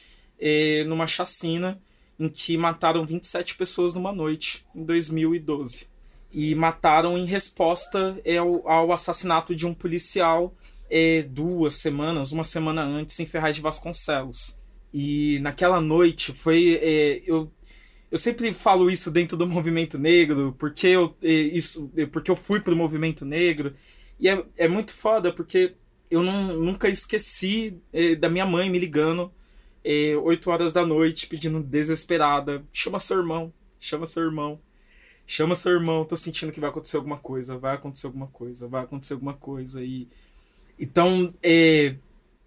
eh, numa chacina em que mataram 27 pessoas numa noite, em 2012. E mataram em resposta eh, ao, ao assassinato de um policial eh, duas semanas, uma semana antes, em Ferraz de Vasconcelos. E naquela noite foi. Eu, eu sempre falo isso dentro do movimento negro, porque eu, isso, porque eu fui pro movimento negro e é, é muito foda porque eu não, nunca esqueci é, da minha mãe me ligando é, 8 horas da noite, pedindo desesperada: chama seu irmão, chama seu irmão, chama seu irmão, tô sentindo que vai acontecer alguma coisa, vai acontecer alguma coisa, vai acontecer alguma coisa. E então, é,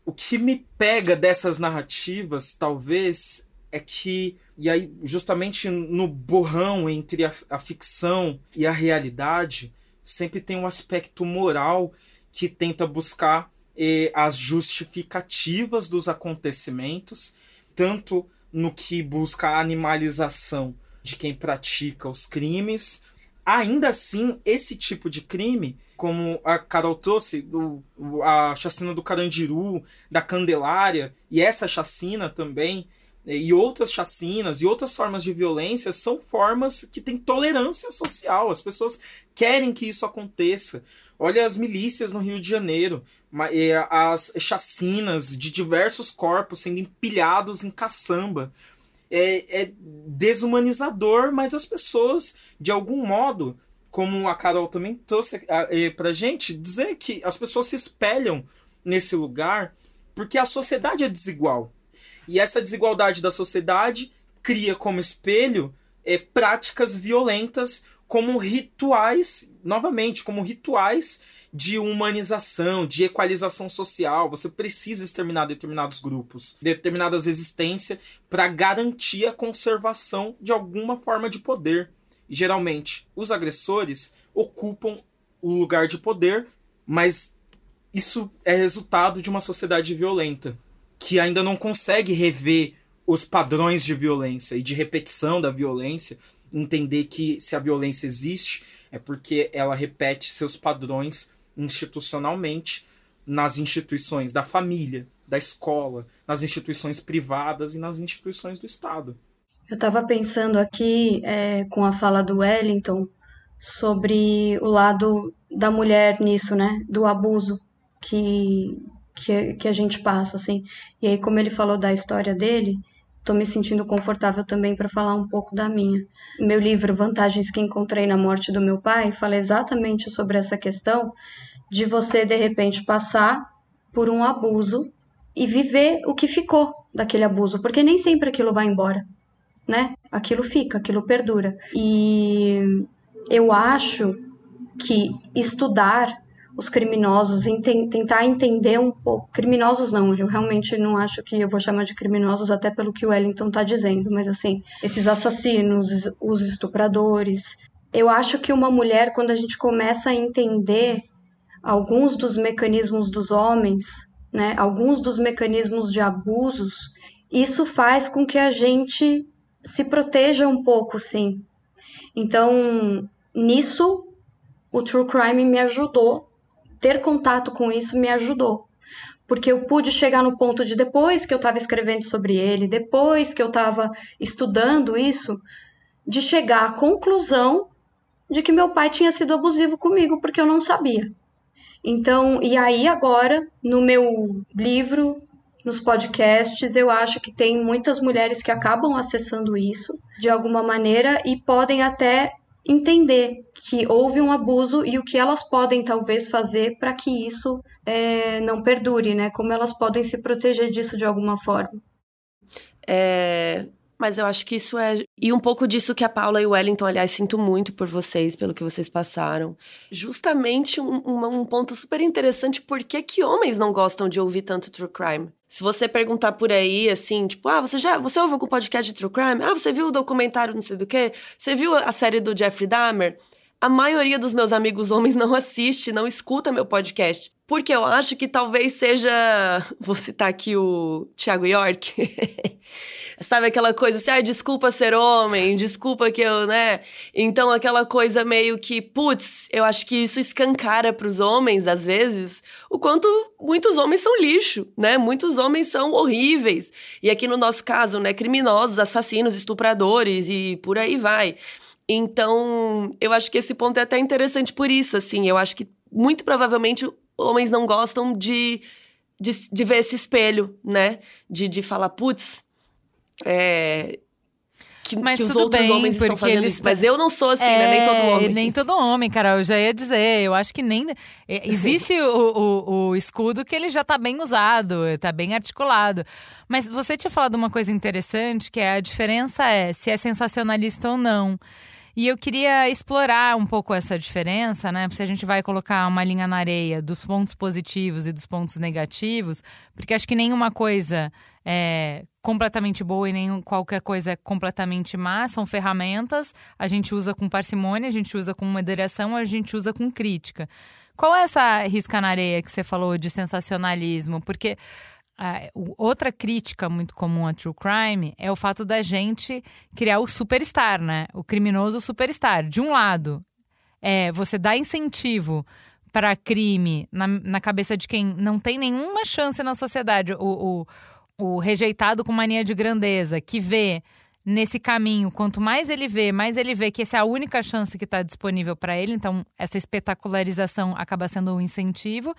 o que me pega dessas narrativas, talvez, é que e aí justamente no borrão entre a, a ficção e a realidade sempre tem um aspecto moral que tenta buscar eh, as justificativas dos acontecimentos, tanto no que busca a animalização de quem pratica os crimes. Ainda assim, esse tipo de crime, como a Carol trouxe, do, a chacina do Carandiru, da Candelária, e essa chacina também, né, e outras chacinas e outras formas de violência são formas que têm tolerância social. As pessoas querem que isso aconteça. Olha as milícias no Rio de Janeiro, as chacinas de diversos corpos sendo empilhados em caçamba. É, é desumanizador, mas as pessoas, de algum modo, como a Carol também trouxe é, pra gente, dizer que as pessoas se espelham nesse lugar porque a sociedade é desigual. E essa desigualdade da sociedade cria como espelho é, práticas violentas como rituais, novamente, como rituais de humanização, de equalização social. Você precisa exterminar determinados grupos, determinadas existências, para garantir a conservação de alguma forma de poder. E geralmente, os agressores ocupam o lugar de poder, mas isso é resultado de uma sociedade violenta que ainda não consegue rever os padrões de violência e de repetição da violência, entender que se a violência existe é porque ela repete seus padrões institucionalmente nas instituições da família, da escola, nas instituições privadas e nas instituições do Estado. Eu estava pensando aqui é, com a fala do Wellington sobre o lado da mulher nisso, né? Do abuso que que, que a gente passa, assim. E aí, como ele falou da história dele, tô me sentindo confortável também para falar um pouco da minha. Meu livro Vantagens que Encontrei na Morte do Meu Pai fala exatamente sobre essa questão de você de repente passar por um abuso e viver o que ficou daquele abuso, porque nem sempre aquilo vai embora, né? Aquilo fica, aquilo perdura. E eu acho que estudar os criminosos, tentar entender um pouco. Criminosos não, eu realmente não acho que eu vou chamar de criminosos, até pelo que o Wellington está dizendo, mas assim, esses assassinos, os estupradores. Eu acho que uma mulher, quando a gente começa a entender alguns dos mecanismos dos homens, né, alguns dos mecanismos de abusos, isso faz com que a gente se proteja um pouco, sim. Então, nisso, o true crime me ajudou ter contato com isso me ajudou. Porque eu pude chegar no ponto de depois que eu estava escrevendo sobre ele, depois que eu estava estudando isso, de chegar à conclusão de que meu pai tinha sido abusivo comigo porque eu não sabia. Então, e aí agora, no meu livro, nos podcasts, eu acho que tem muitas mulheres que acabam acessando isso de alguma maneira e podem até entender que houve um abuso e o que elas podem talvez fazer para que isso é, não perdure, né? Como elas podem se proteger disso de alguma forma. É, mas eu acho que isso é. E um pouco disso que a Paula e o Wellington, aliás, sinto muito por vocês, pelo que vocês passaram. Justamente um, um, ponto super interessante: por que, que homens não gostam de ouvir tanto true crime? Se você perguntar por aí, assim, tipo, ah, você já você ouviu algum podcast de true crime? Ah, você viu o documentário não sei do quê? Você viu a série do Jeffrey Dahmer? A maioria dos meus amigos homens não assiste, não escuta meu podcast. Porque eu acho que talvez seja. Vou citar aqui o Thiago York. Sabe aquela coisa assim, ah, desculpa ser homem, desculpa que eu, né? Então aquela coisa meio que, putz, eu acho que isso escancara para os homens, às vezes, o quanto muitos homens são lixo, né? Muitos homens são horríveis. E aqui no nosso caso, né, criminosos, assassinos, estupradores e por aí vai. Então, eu acho que esse ponto é até interessante por isso, assim. Eu acho que muito provavelmente homens não gostam de, de, de ver esse espelho, né? De, de falar, putz, é, que, mas que os outros bem, homens estão fazendo isso. Mas eu não sou assim, é, né? Nem todo é, homem. Nem todo homem, cara. Eu já ia dizer. Eu acho que nem. É, existe o, o, o, escudo que ele já tá bem usado, tá bem articulado. Mas você tinha falado uma coisa interessante, que é a diferença é se é sensacionalista ou não. E eu queria explorar um pouco essa diferença, né? Se a gente vai colocar uma linha na areia dos pontos positivos e dos pontos negativos, porque acho que nenhuma coisa é completamente boa e nem qualquer coisa é completamente má, são ferramentas, a gente usa com parcimônia, a gente usa com moderação, a gente usa com crítica. Qual é essa risca na areia que você falou de sensacionalismo? Porque outra crítica muito comum a true crime é o fato da gente criar o superstar, né? O criminoso superstar. De um lado, é você dá incentivo para crime na, na cabeça de quem não tem nenhuma chance na sociedade, o, o, o rejeitado com mania de grandeza, que vê nesse caminho, quanto mais ele vê, mais ele vê que essa é a única chance que está disponível para ele, então essa espetacularização acaba sendo um incentivo.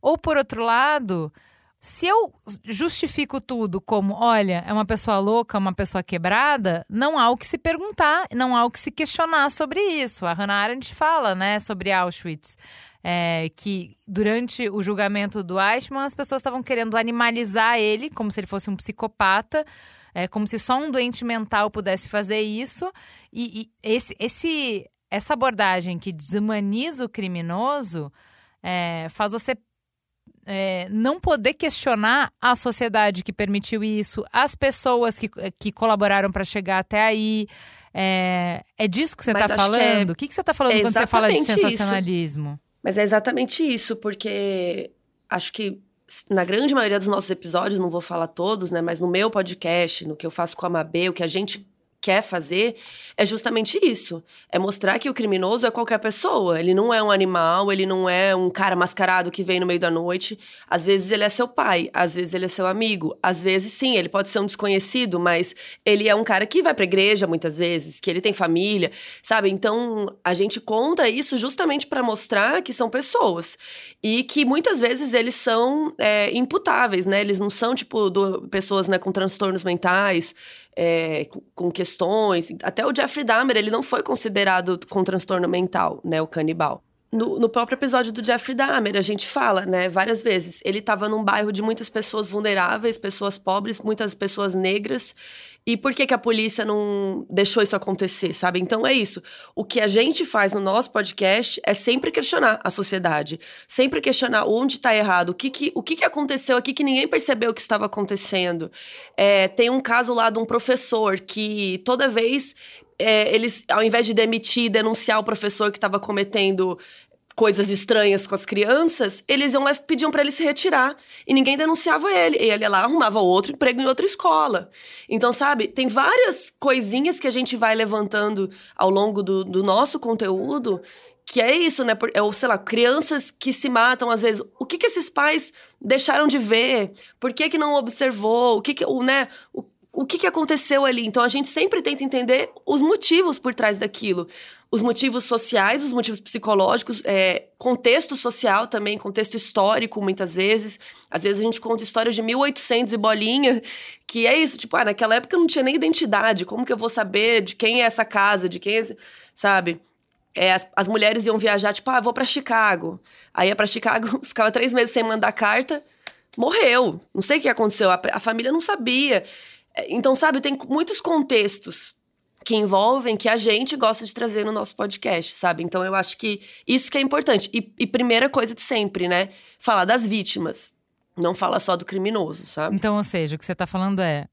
Ou por outro lado, se eu justifico tudo como, olha, é uma pessoa louca, uma pessoa quebrada, não há o que se perguntar, não há o que se questionar sobre isso. A Hannah Arendt fala, né, sobre Auschwitz, é, que durante o julgamento do Eichmann, as pessoas estavam querendo animalizar ele, como se ele fosse um psicopata, é, como se só um doente mental pudesse fazer isso. E, e esse, esse, essa abordagem que desumaniza o criminoso é, faz você é, não poder questionar a sociedade que permitiu isso, as pessoas que, que colaboraram para chegar até aí. É, é disso que você está falando? É, o que, que você está falando quando você fala de sensacionalismo? Isso. Mas é exatamente isso, porque acho que na grande maioria dos nossos episódios, não vou falar todos, né? Mas no meu podcast, no que eu faço com a Mabê, o que a gente quer fazer é justamente isso. É mostrar que o criminoso é qualquer pessoa. Ele não é um animal, ele não é um cara mascarado que vem no meio da noite. Às vezes ele é seu pai, às vezes ele é seu amigo. Às vezes, sim, ele pode ser um desconhecido, mas ele é um cara que vai pra igreja muitas vezes, que ele tem família, sabe? Então, a gente conta isso justamente para mostrar que são pessoas. E que muitas vezes eles são é, imputáveis, né? Eles não são, tipo, do, pessoas né, com transtornos mentais é, com questões. Até o Jeffrey Dahmer, ele não foi considerado com transtorno mental, né, o canibal. No, no, próprio episódio do Jeffrey Dahmer, a gente fala, né, várias vezes. Ele estava num bairro de muitas pessoas vulneráveis, pessoas pobres, muitas pessoas negras. E por que, que a polícia não deixou isso acontecer, sabe? Então é isso. O que a gente faz no nosso podcast é sempre questionar a sociedade, sempre questionar onde está errado, o que, que, o que, que aconteceu aqui que ninguém percebeu que estava acontecendo. É, tem um caso lá de um professor que toda vez é, eles, ao invés de demitir denunciar o professor que estava cometendo coisas estranhas com as crianças, eles iam lá e pediam para ele se retirar. E ninguém denunciava ele. E ele lá, arrumava outro emprego em outra escola. Então, sabe, tem várias coisinhas que a gente vai levantando ao longo do, do nosso conteúdo que é isso, né? É, ou, sei lá, crianças que se matam às vezes. O que que esses pais deixaram de ver? Por que que não observou? O que que, o, né? O, o que, que aconteceu ali. Então a gente sempre tenta entender os motivos por trás daquilo. Os motivos sociais, os motivos psicológicos, é, contexto social também, contexto histórico, muitas vezes. Às vezes a gente conta histórias de 1800 e bolinha, que é isso, tipo, ah, naquela época eu não tinha nem identidade, como que eu vou saber de quem é essa casa, de quem é, esse... sabe? É, as, as mulheres iam viajar, tipo, ah, vou para Chicago. Aí ia pra Chicago, ficava três meses sem mandar carta, morreu. Não sei o que aconteceu, a, a família não sabia. Então, sabe, tem muitos contextos que envolvem que a gente gosta de trazer no nosso podcast, sabe? Então eu acho que isso que é importante. E, e primeira coisa de sempre, né? Falar das vítimas. Não fala só do criminoso, sabe? Então, ou seja, o que você está falando é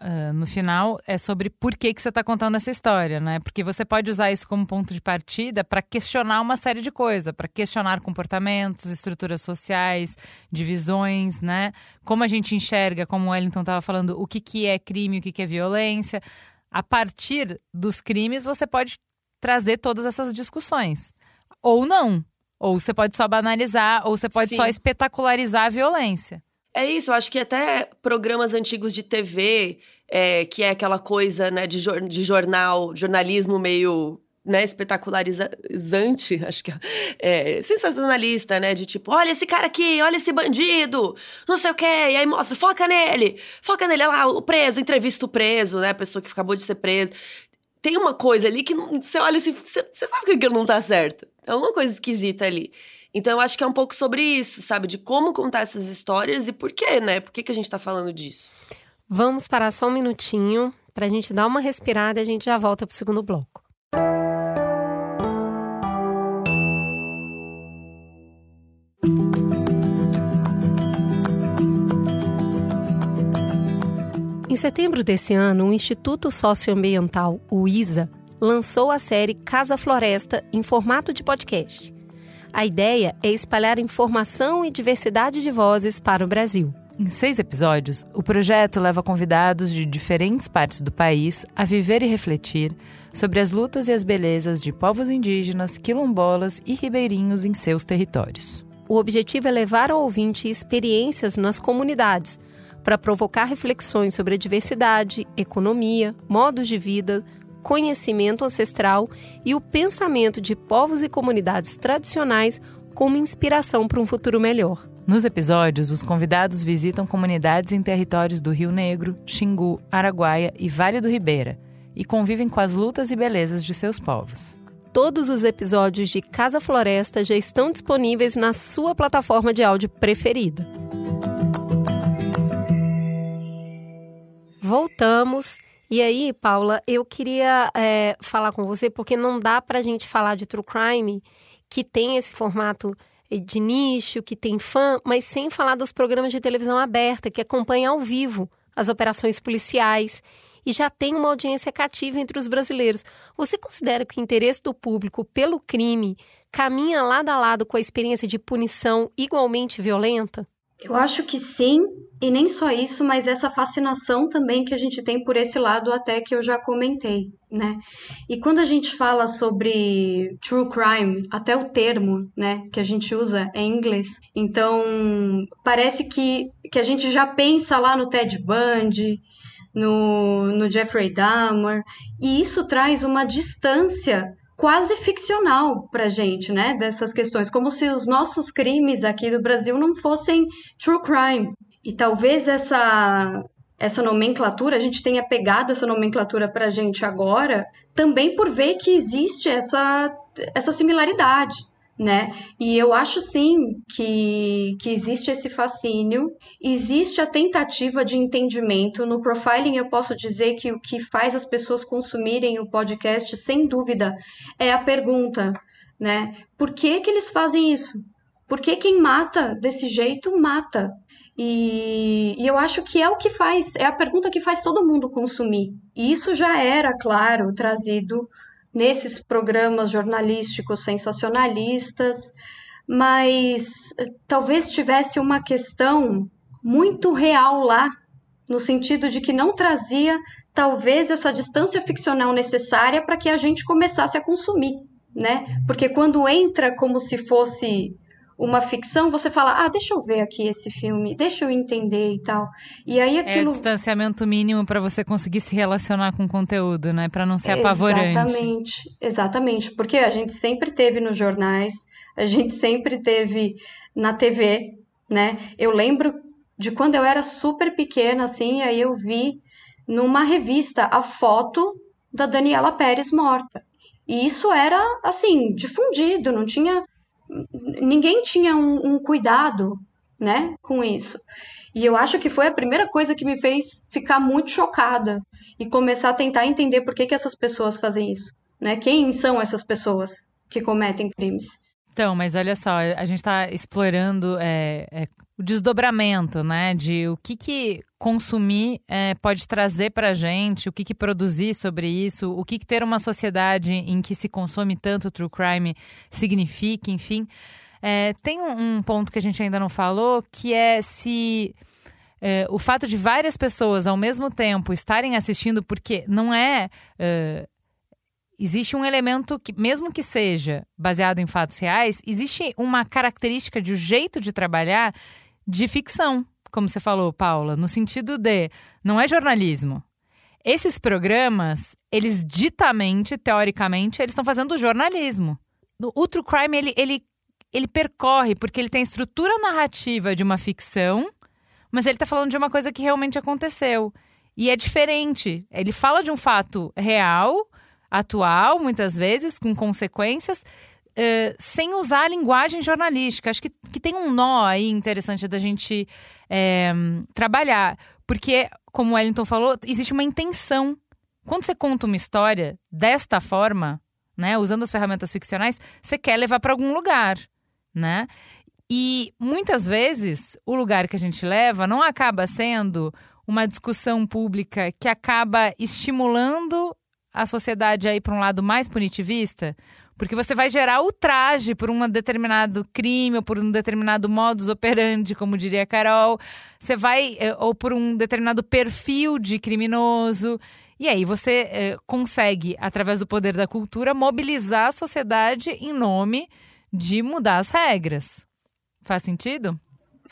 Uh, no final é sobre por que, que você está contando essa história, né? Porque você pode usar isso como ponto de partida para questionar uma série de coisas, para questionar comportamentos, estruturas sociais, divisões, né? Como a gente enxerga, como o Wellington estava falando, o que, que é crime, o que, que é violência. A partir dos crimes, você pode trazer todas essas discussões. Ou não. Ou você pode só banalizar, ou você pode Sim. só espetacularizar a violência. É isso, eu acho que até programas antigos de TV, é, que é aquela coisa, né, de, de jornal, jornalismo meio né, espetacularizante, acho que é, é, sensacionalista, né, de tipo, olha esse cara aqui, olha esse bandido, não sei o quê, e aí mostra, foca nele, foca nele, olha lá, o preso, entrevista o preso, né, a pessoa que acabou de ser presa. Tem uma coisa ali que você olha assim, você, você sabe que aquilo não tá certo. É uma coisa esquisita ali. Então eu acho que é um pouco sobre isso, sabe? De como contar essas histórias e por quê, né? Por que, que a gente tá falando disso? Vamos parar só um minutinho pra gente dar uma respirada e a gente já volta pro segundo bloco. Em setembro desse ano, o Instituto Socioambiental, o ISA, lançou a série Casa Floresta em formato de podcast. A ideia é espalhar informação e diversidade de vozes para o Brasil. Em seis episódios, o projeto leva convidados de diferentes partes do país a viver e refletir sobre as lutas e as belezas de povos indígenas, quilombolas e ribeirinhos em seus territórios. O objetivo é levar ao ouvinte experiências nas comunidades, para provocar reflexões sobre a diversidade, economia, modos de vida, conhecimento ancestral e o pensamento de povos e comunidades tradicionais como inspiração para um futuro melhor. Nos episódios, os convidados visitam comunidades em territórios do Rio Negro, Xingu, Araguaia e Vale do Ribeira e convivem com as lutas e belezas de seus povos. Todos os episódios de Casa Floresta já estão disponíveis na sua plataforma de áudio preferida. Voltamos e aí, Paula, eu queria é, falar com você, porque não dá para a gente falar de true crime que tem esse formato de nicho, que tem fã, mas sem falar dos programas de televisão aberta, que acompanham ao vivo as operações policiais e já tem uma audiência cativa entre os brasileiros. Você considera que o interesse do público pelo crime caminha lado a lado com a experiência de punição igualmente violenta? Eu acho que sim, e nem só isso, mas essa fascinação também que a gente tem por esse lado até que eu já comentei, né? E quando a gente fala sobre true crime, até o termo, né, que a gente usa é em inglês. Então, parece que, que a gente já pensa lá no Ted Bundy, no, no Jeffrey Dahmer, e isso traz uma distância quase ficcional para gente, né? Dessas questões, como se os nossos crimes aqui do Brasil não fossem true crime. E talvez essa essa nomenclatura, a gente tenha pegado essa nomenclatura para a gente agora, também por ver que existe essa, essa similaridade né? E eu acho sim que, que existe esse fascínio, existe a tentativa de entendimento. No profiling, eu posso dizer que o que faz as pessoas consumirem o podcast, sem dúvida, é a pergunta, né? Por que, que eles fazem isso? Por que quem mata desse jeito mata? E, e, eu acho que é o que faz, é a pergunta que faz todo mundo consumir. E isso já era, claro, trazido nesses programas jornalísticos sensacionalistas, mas eh, talvez tivesse uma questão muito real lá, no sentido de que não trazia talvez essa distância ficcional necessária para que a gente começasse a consumir, né? Porque quando entra como se fosse uma ficção, você fala, ah, deixa eu ver aqui esse filme, deixa eu entender e tal. E aí aquilo... É distanciamento mínimo para você conseguir se relacionar com o conteúdo, né? Para não ser apavorante. Exatamente, exatamente. Porque a gente sempre teve nos jornais, a gente sempre teve na TV, né? Eu lembro de quando eu era super pequena, assim, aí eu vi numa revista a foto da Daniela Pérez morta. E isso era, assim, difundido, não tinha ninguém tinha um, um cuidado, né, com isso. E eu acho que foi a primeira coisa que me fez ficar muito chocada e começar a tentar entender por que, que essas pessoas fazem isso, né? Quem são essas pessoas que cometem crimes? Então, mas olha só, a gente está explorando é, é, o desdobramento, né? De o que, que consumir é, pode trazer para a gente, o que, que produzir sobre isso, o que, que ter uma sociedade em que se consome tanto true crime significa, enfim. É, tem um, ponto que a gente ainda não falou, que é se é, o fato de várias pessoas ao mesmo tempo estarem assistindo, porque não é existe um elemento que, mesmo que seja baseado em fatos reais, existe uma característica de um jeito de trabalhar de ficção, como você falou, Paula, no sentido de não é jornalismo. Esses programas, eles ditamente, teoricamente, eles estão fazendo jornalismo. O true crime, ele, ele, ele percorre, porque ele tem a estrutura narrativa de uma ficção, mas ele está falando de uma coisa que realmente aconteceu. E é diferente. Ele fala de um fato real, atual, muitas vezes, com consequências, uh, sem usar a linguagem jornalística. Acho que, que tem um nó aí interessante da gente é, trabalhar. Porque, como o Wellington falou, existe uma intenção. Quando você conta uma história desta forma, né, usando as ferramentas ficcionais, você quer levar para algum lugar, né? E muitas vezes o lugar que a gente leva não acaba sendo uma discussão pública que acaba estimulando a sociedade aí para um lado mais punitivista? Porque você vai gerar ultraje por um determinado crime ou por um determinado modus operandi, como diria Carol. Você vai. Eh, ou por um determinado perfil de criminoso. E aí você é, consegue, através do poder da cultura, mobilizar a sociedade em nome de mudar as regras. Faz sentido?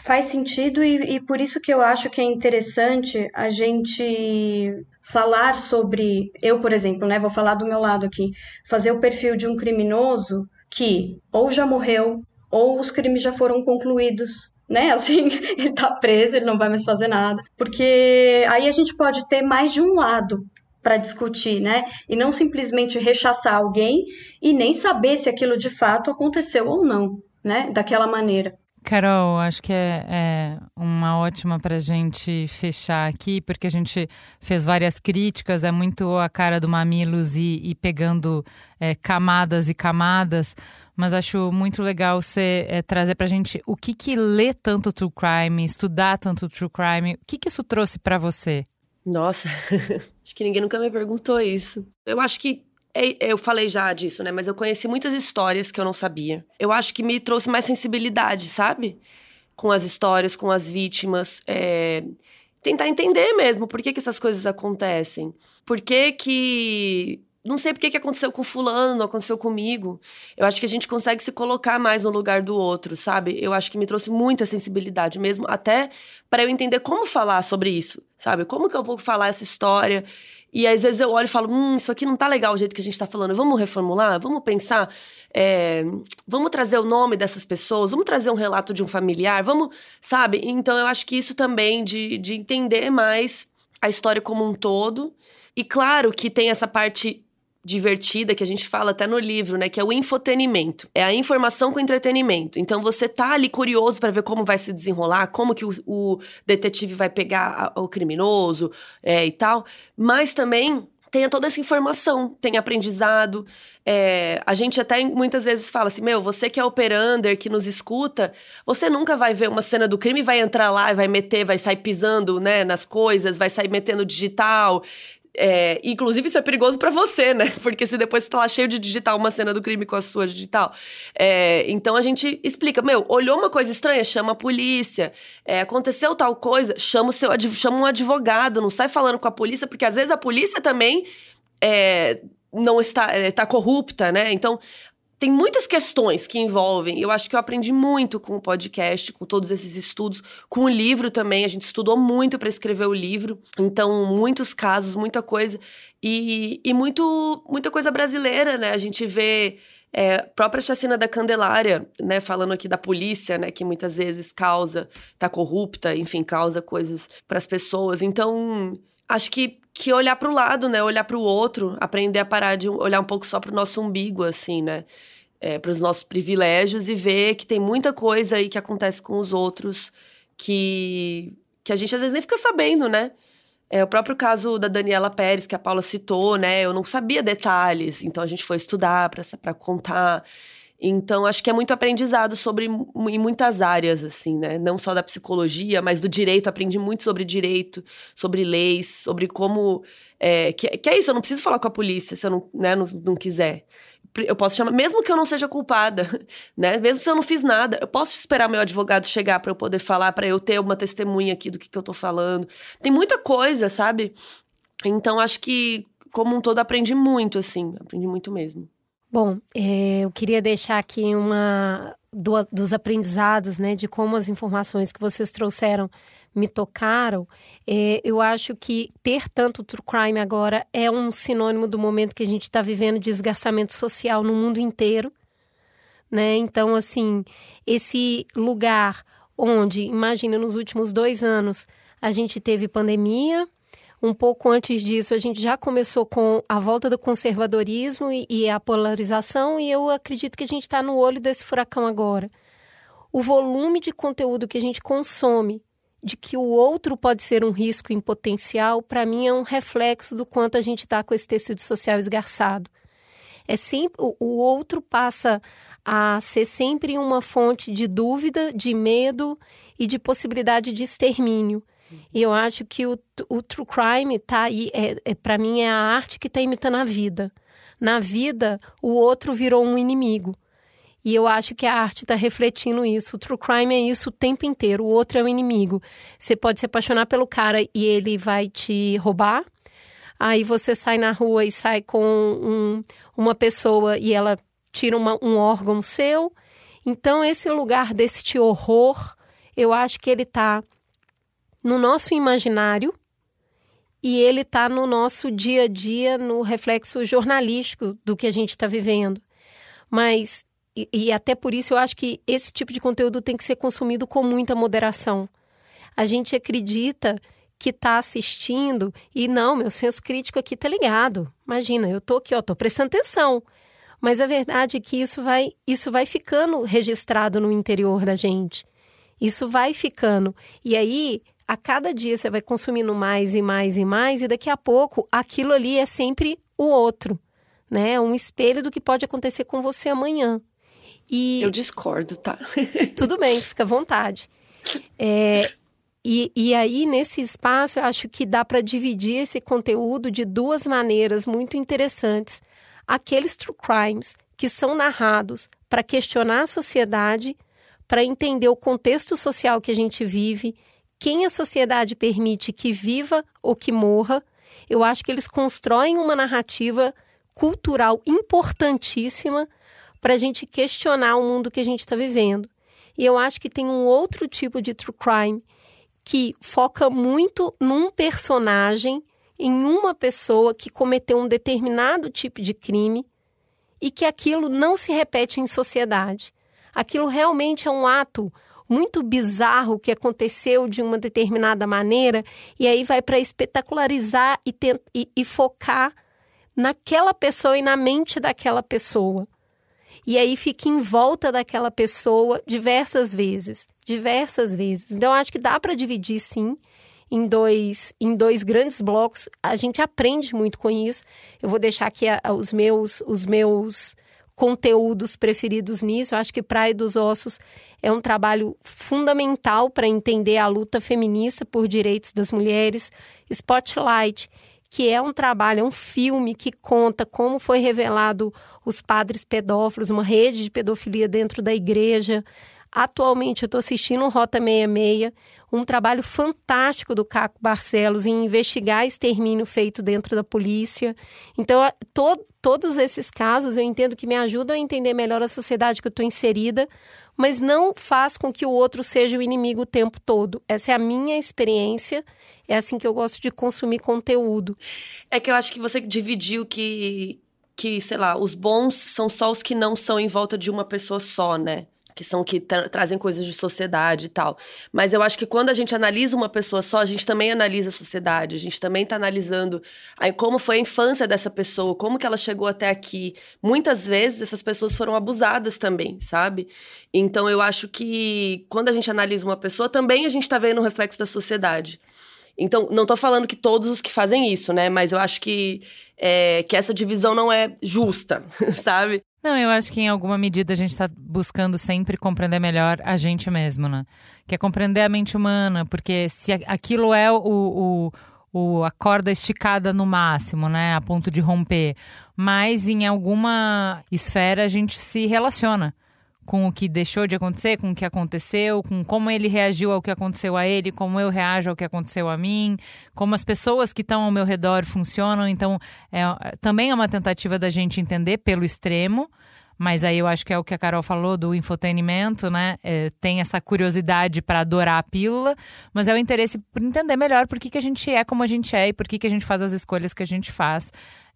Faz sentido e, e por isso que eu acho que é interessante a gente falar sobre, eu, por exemplo, né, vou falar do meu lado aqui, fazer o perfil de um criminoso que ou já morreu ou os crimes já foram concluídos, né? Assim, ele tá preso, ele não vai mais fazer nada. Porque aí a gente pode ter mais de um lado para discutir, né? E não simplesmente rechaçar alguém e nem saber se aquilo de fato aconteceu ou não, né? Daquela maneira. Carol, acho que é, é uma ótima para gente fechar aqui, porque a gente fez várias críticas, é muito a cara do Mamilos e, e pegando é, camadas e camadas, mas acho muito legal você é, trazer para gente o que que lê tanto true crime, estudar tanto true crime, o que que isso trouxe para você? Nossa, acho que ninguém nunca me perguntou isso. Eu acho que eu falei já disso, né? Mas eu conheci muitas histórias que eu não sabia. Eu acho que me trouxe mais sensibilidade, sabe? com as histórias, com as vítimas, é, tentar entender mesmo por que, que essas coisas acontecem. Por que que não sei por que aconteceu com fulano, aconteceu comigo. Eu acho que a gente consegue se colocar mais no lugar do outro, sabe? Eu acho que me trouxe muita sensibilidade mesmo, até para eu entender como falar sobre isso, sabe? Como que eu vou falar essa história? E às vezes eu olho e falo, hum, isso aqui não tá legal o jeito que a gente tá falando. Vamos reformular? Vamos pensar? É, vamos trazer o nome dessas pessoas? Vamos trazer um relato de um familiar? Vamos, sabe? Então eu acho que isso também de, de entender mais a história como um todo. E claro que tem essa parte divertida que a gente fala até no livro, né, que é o infotenimento. É a informação com entretenimento. Então você tá ali curioso para ver como vai se desenrolar, como que o, o detetive vai pegar a, o criminoso é, e tal, mas também tenha toda essa informação, tem aprendizado. É, a gente até muitas vezes fala assim: meu, você que é operander, que nos escuta, você nunca vai ver uma cena do crime, vai entrar lá vai meter, vai sair pisando né, nas coisas, vai sair metendo digital. É, inclusive, isso é perigoso para você, né? Porque se depois você tá lá cheio de digital uma cena do crime com a sua digital. É, então a gente explica: meu, olhou uma coisa estranha, chama a polícia. É, aconteceu tal coisa, chama, o seu, chama um advogado, não sai falando com a polícia, porque às vezes a polícia também é, não está, está é, corrupta, né? Então tem muitas questões que envolvem. Eu acho que eu aprendi muito com o podcast, com todos esses estudos, com o livro também. A gente estudou muito para escrever o livro. Então, muitos casos, muita coisa. E, e muito, muita coisa brasileira, né? A gente vê é, própria chacina da Candelária, né, falando aqui da polícia, né, que muitas vezes causa, tá corrupta, enfim, causa coisas para as pessoas. Então, acho que que olhar para o lado, né, olhar para o outro, aprender a parar de olhar um pouco só para o nosso umbigo, assim, né, é, para os nossos privilégios e ver que tem muita coisa aí que acontece com os outros que, que a gente às vezes nem fica sabendo, né? É, o próprio caso da Daniela Pérez, que a Paula citou, né? Eu não sabia detalhes, então a gente foi estudar para contar. Então, acho que é muito aprendizado sobre em muitas áreas, assim, né? Não só da psicologia, mas do direito. Aprendi muito sobre direito, sobre leis, sobre como. É, que, que é isso, eu não preciso falar com a polícia se eu não, né, não, não quiser eu posso chamar, mesmo que eu não seja culpada, né? Mesmo se eu não fiz nada, eu posso esperar meu advogado chegar para eu poder falar, para eu ter uma testemunha aqui do que, que eu tô falando. Tem muita coisa, sabe? Então acho que como um todo aprendi muito, assim, aprendi muito mesmo. Bom, é, eu queria deixar aqui uma do, dos aprendizados, né, de como as informações que vocês trouxeram me tocaram, é, eu acho que ter tanto true crime agora é um sinônimo do momento que a gente está vivendo de esgarçamento social no mundo inteiro. Né? Então, assim, esse lugar onde, imagina, nos últimos dois anos, a gente teve pandemia, um pouco antes disso, a gente já começou com a volta do conservadorismo e, e a polarização, e eu acredito que a gente está no olho desse furacão agora. O volume de conteúdo que a gente consome de que o outro pode ser um risco em potencial, para mim é um reflexo do quanto a gente está com esse tecido social esgarçado. É sempre o, o outro passa a ser sempre uma fonte de dúvida, de medo e de possibilidade de extermínio. E eu acho que o, o true crime tá aí, é, é para mim é a arte que está imitando a vida. Na vida, o outro virou um inimigo. E eu acho que a arte está refletindo isso. O true crime é isso o tempo inteiro. O outro é o inimigo. Você pode se apaixonar pelo cara e ele vai te roubar. Aí você sai na rua e sai com um, uma pessoa e ela tira uma, um órgão seu. Então, esse lugar desse horror, eu acho que ele está no nosso imaginário e ele está no nosso dia a dia, no reflexo jornalístico do que a gente está vivendo. Mas e, e até por isso eu acho que esse tipo de conteúdo tem que ser consumido com muita moderação. A gente acredita que está assistindo e não, meu senso crítico aqui tá ligado. Imagina, eu tô aqui, ó, tô prestando atenção. Mas a verdade é que isso vai, isso vai ficando registrado no interior da gente. Isso vai ficando. E aí, a cada dia você vai consumindo mais e mais e mais, e daqui a pouco aquilo ali é sempre o outro, né? Um espelho do que pode acontecer com você amanhã. E... Eu discordo, tá? Tudo bem, fica à vontade. É, e, e aí, nesse espaço, eu acho que dá para dividir esse conteúdo de duas maneiras muito interessantes. Aqueles true crimes que são narrados para questionar a sociedade, para entender o contexto social que a gente vive, quem a sociedade permite que viva ou que morra. Eu acho que eles constroem uma narrativa cultural importantíssima para a gente questionar o mundo que a gente está vivendo. E eu acho que tem um outro tipo de true crime que foca muito num personagem, em uma pessoa que cometeu um determinado tipo de crime e que aquilo não se repete em sociedade. Aquilo realmente é um ato muito bizarro que aconteceu de uma determinada maneira e aí vai para espetacularizar e, e, e focar naquela pessoa e na mente daquela pessoa. E aí fica em volta daquela pessoa diversas vezes, diversas vezes. Então acho que dá para dividir sim em dois em dois grandes blocos. A gente aprende muito com isso. Eu vou deixar aqui a, a, os meus os meus conteúdos preferidos nisso. Eu acho que Praia dos Ossos é um trabalho fundamental para entender a luta feminista por direitos das mulheres. Spotlight que é um trabalho, é um filme que conta como foi revelado os padres pedófilos, uma rede de pedofilia dentro da igreja. Atualmente eu estou assistindo Rota 66, um trabalho fantástico do Caco Barcelos em investigar extermínio feito dentro da polícia. Então, to todos esses casos eu entendo que me ajudam a entender melhor a sociedade que eu estou inserida, mas não faz com que o outro seja o inimigo o tempo todo. Essa é a minha experiência, é assim que eu gosto de consumir conteúdo. É que eu acho que você dividiu que, que sei lá, os bons são só os que não são em volta de uma pessoa só, né? Que são que tra trazem coisas de sociedade e tal. Mas eu acho que quando a gente analisa uma pessoa só, a gente também analisa a sociedade, a gente também está analisando aí como foi a infância dessa pessoa, como que ela chegou até aqui. Muitas vezes essas pessoas foram abusadas também, sabe? Então eu acho que quando a gente analisa uma pessoa, também a gente está vendo o reflexo da sociedade. Então, não estou falando que todos os que fazem isso, né? Mas eu acho que, é, que essa divisão não é justa, sabe? Não, eu acho que em alguma medida a gente está buscando sempre compreender melhor a gente mesmo, né? Que é compreender a mente humana, porque se aquilo é o, o, o, a corda esticada no máximo, né? A ponto de romper. Mas em alguma esfera a gente se relaciona com o que deixou de acontecer, com o que aconteceu, com como ele reagiu ao que aconteceu a ele, como eu reajo ao que aconteceu a mim, como as pessoas que estão ao meu redor funcionam. Então, é, também é uma tentativa da gente entender pelo extremo. Mas aí eu acho que é o que a Carol falou do infotenimento, né? É, tem essa curiosidade para adorar a pílula, mas é o interesse por entender melhor por que, que a gente é como a gente é e por que, que a gente faz as escolhas que a gente faz.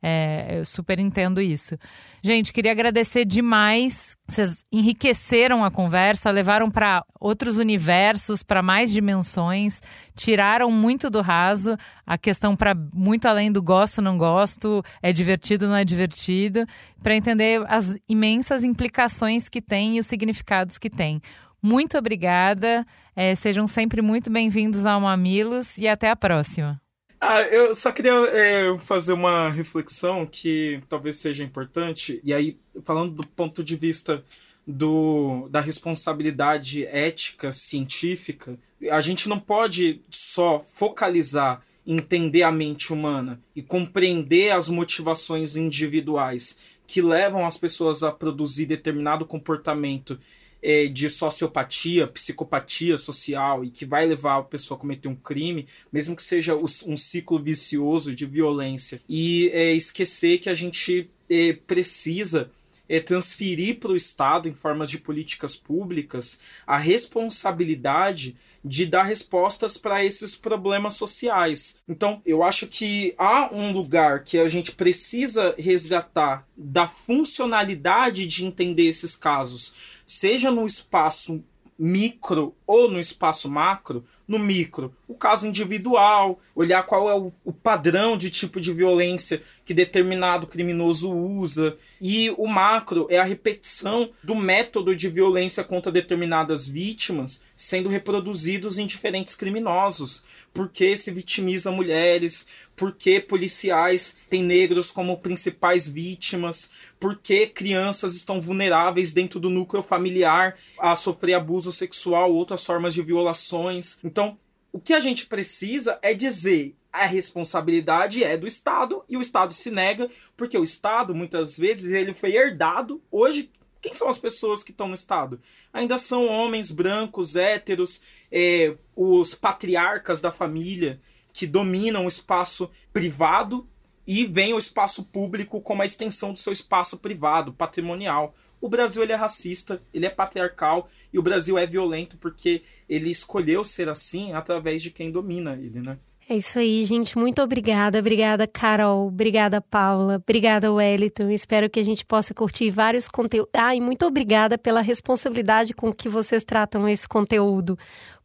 É, eu super entendo isso. Gente, queria agradecer demais. Vocês enriqueceram a conversa, levaram para outros universos, para mais dimensões, tiraram muito do raso a questão para muito além do gosto, não gosto, é divertido, não é divertido, para entender as imensas implicações que tem e os significados que tem. Muito obrigada. É, sejam sempre muito bem-vindos ao Mamilos e até a próxima. Ah, eu só queria é, fazer uma reflexão que talvez seja importante, e aí, falando do ponto de vista do, da responsabilidade ética, científica, a gente não pode só focalizar entender a mente humana e compreender as motivações individuais que levam as pessoas a produzir determinado comportamento é, de sociopatia, psicopatia social e que vai levar a pessoa a cometer um crime, mesmo que seja um ciclo vicioso de violência. E é, esquecer que a gente é, precisa é, transferir para o Estado, em formas de políticas públicas, a responsabilidade de dar respostas para esses problemas sociais. Então, eu acho que há um lugar que a gente precisa resgatar da funcionalidade de entender esses casos, seja no espaço micro ou no espaço macro, no micro, o caso individual, olhar qual é o, padrão de tipo de violência que determinado criminoso usa, e o macro é a repetição do método de violência contra determinadas vítimas sendo reproduzidos em diferentes criminosos. Por que se vitimiza mulheres? Por que policiais têm negros como principais vítimas? Por que crianças estão vulneráveis dentro do núcleo familiar a sofrer abuso sexual, outras formas de violações? Então, o que a gente precisa é dizer a responsabilidade é do Estado e o Estado se nega porque o Estado muitas vezes ele foi herdado hoje Quem são as pessoas que estão no Estado? Ainda são homens brancos, héteros, é, os patriarcas da família que dominam o espaço privado e veem o espaço público como a extensão do seu espaço privado, patrimonial. O Brasil ele é racista, ele é patriarcal e o Brasil é violento porque ele escolheu ser assim através de quem domina ele, né? É isso aí, gente. Muito obrigada. Obrigada, Carol. Obrigada, Paula. Obrigada, Wellington. Espero que a gente possa curtir vários conteúdos. Ah, e muito obrigada pela responsabilidade com que vocês tratam esse conteúdo,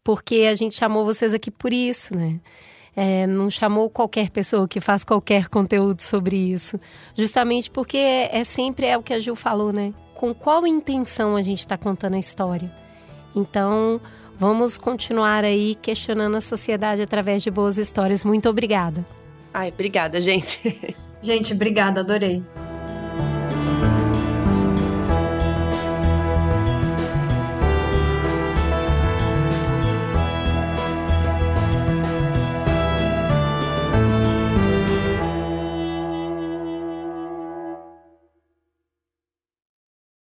porque a gente chamou vocês aqui por isso, né? É, não chamou qualquer pessoa que faz qualquer conteúdo sobre isso. Justamente porque é, é sempre é o que a Gil falou, né? Com qual intenção a gente está contando a história. Então, Vamos continuar aí questionando a sociedade através de boas histórias. Muito obrigada. Ai, obrigada, gente. gente, obrigada, adorei.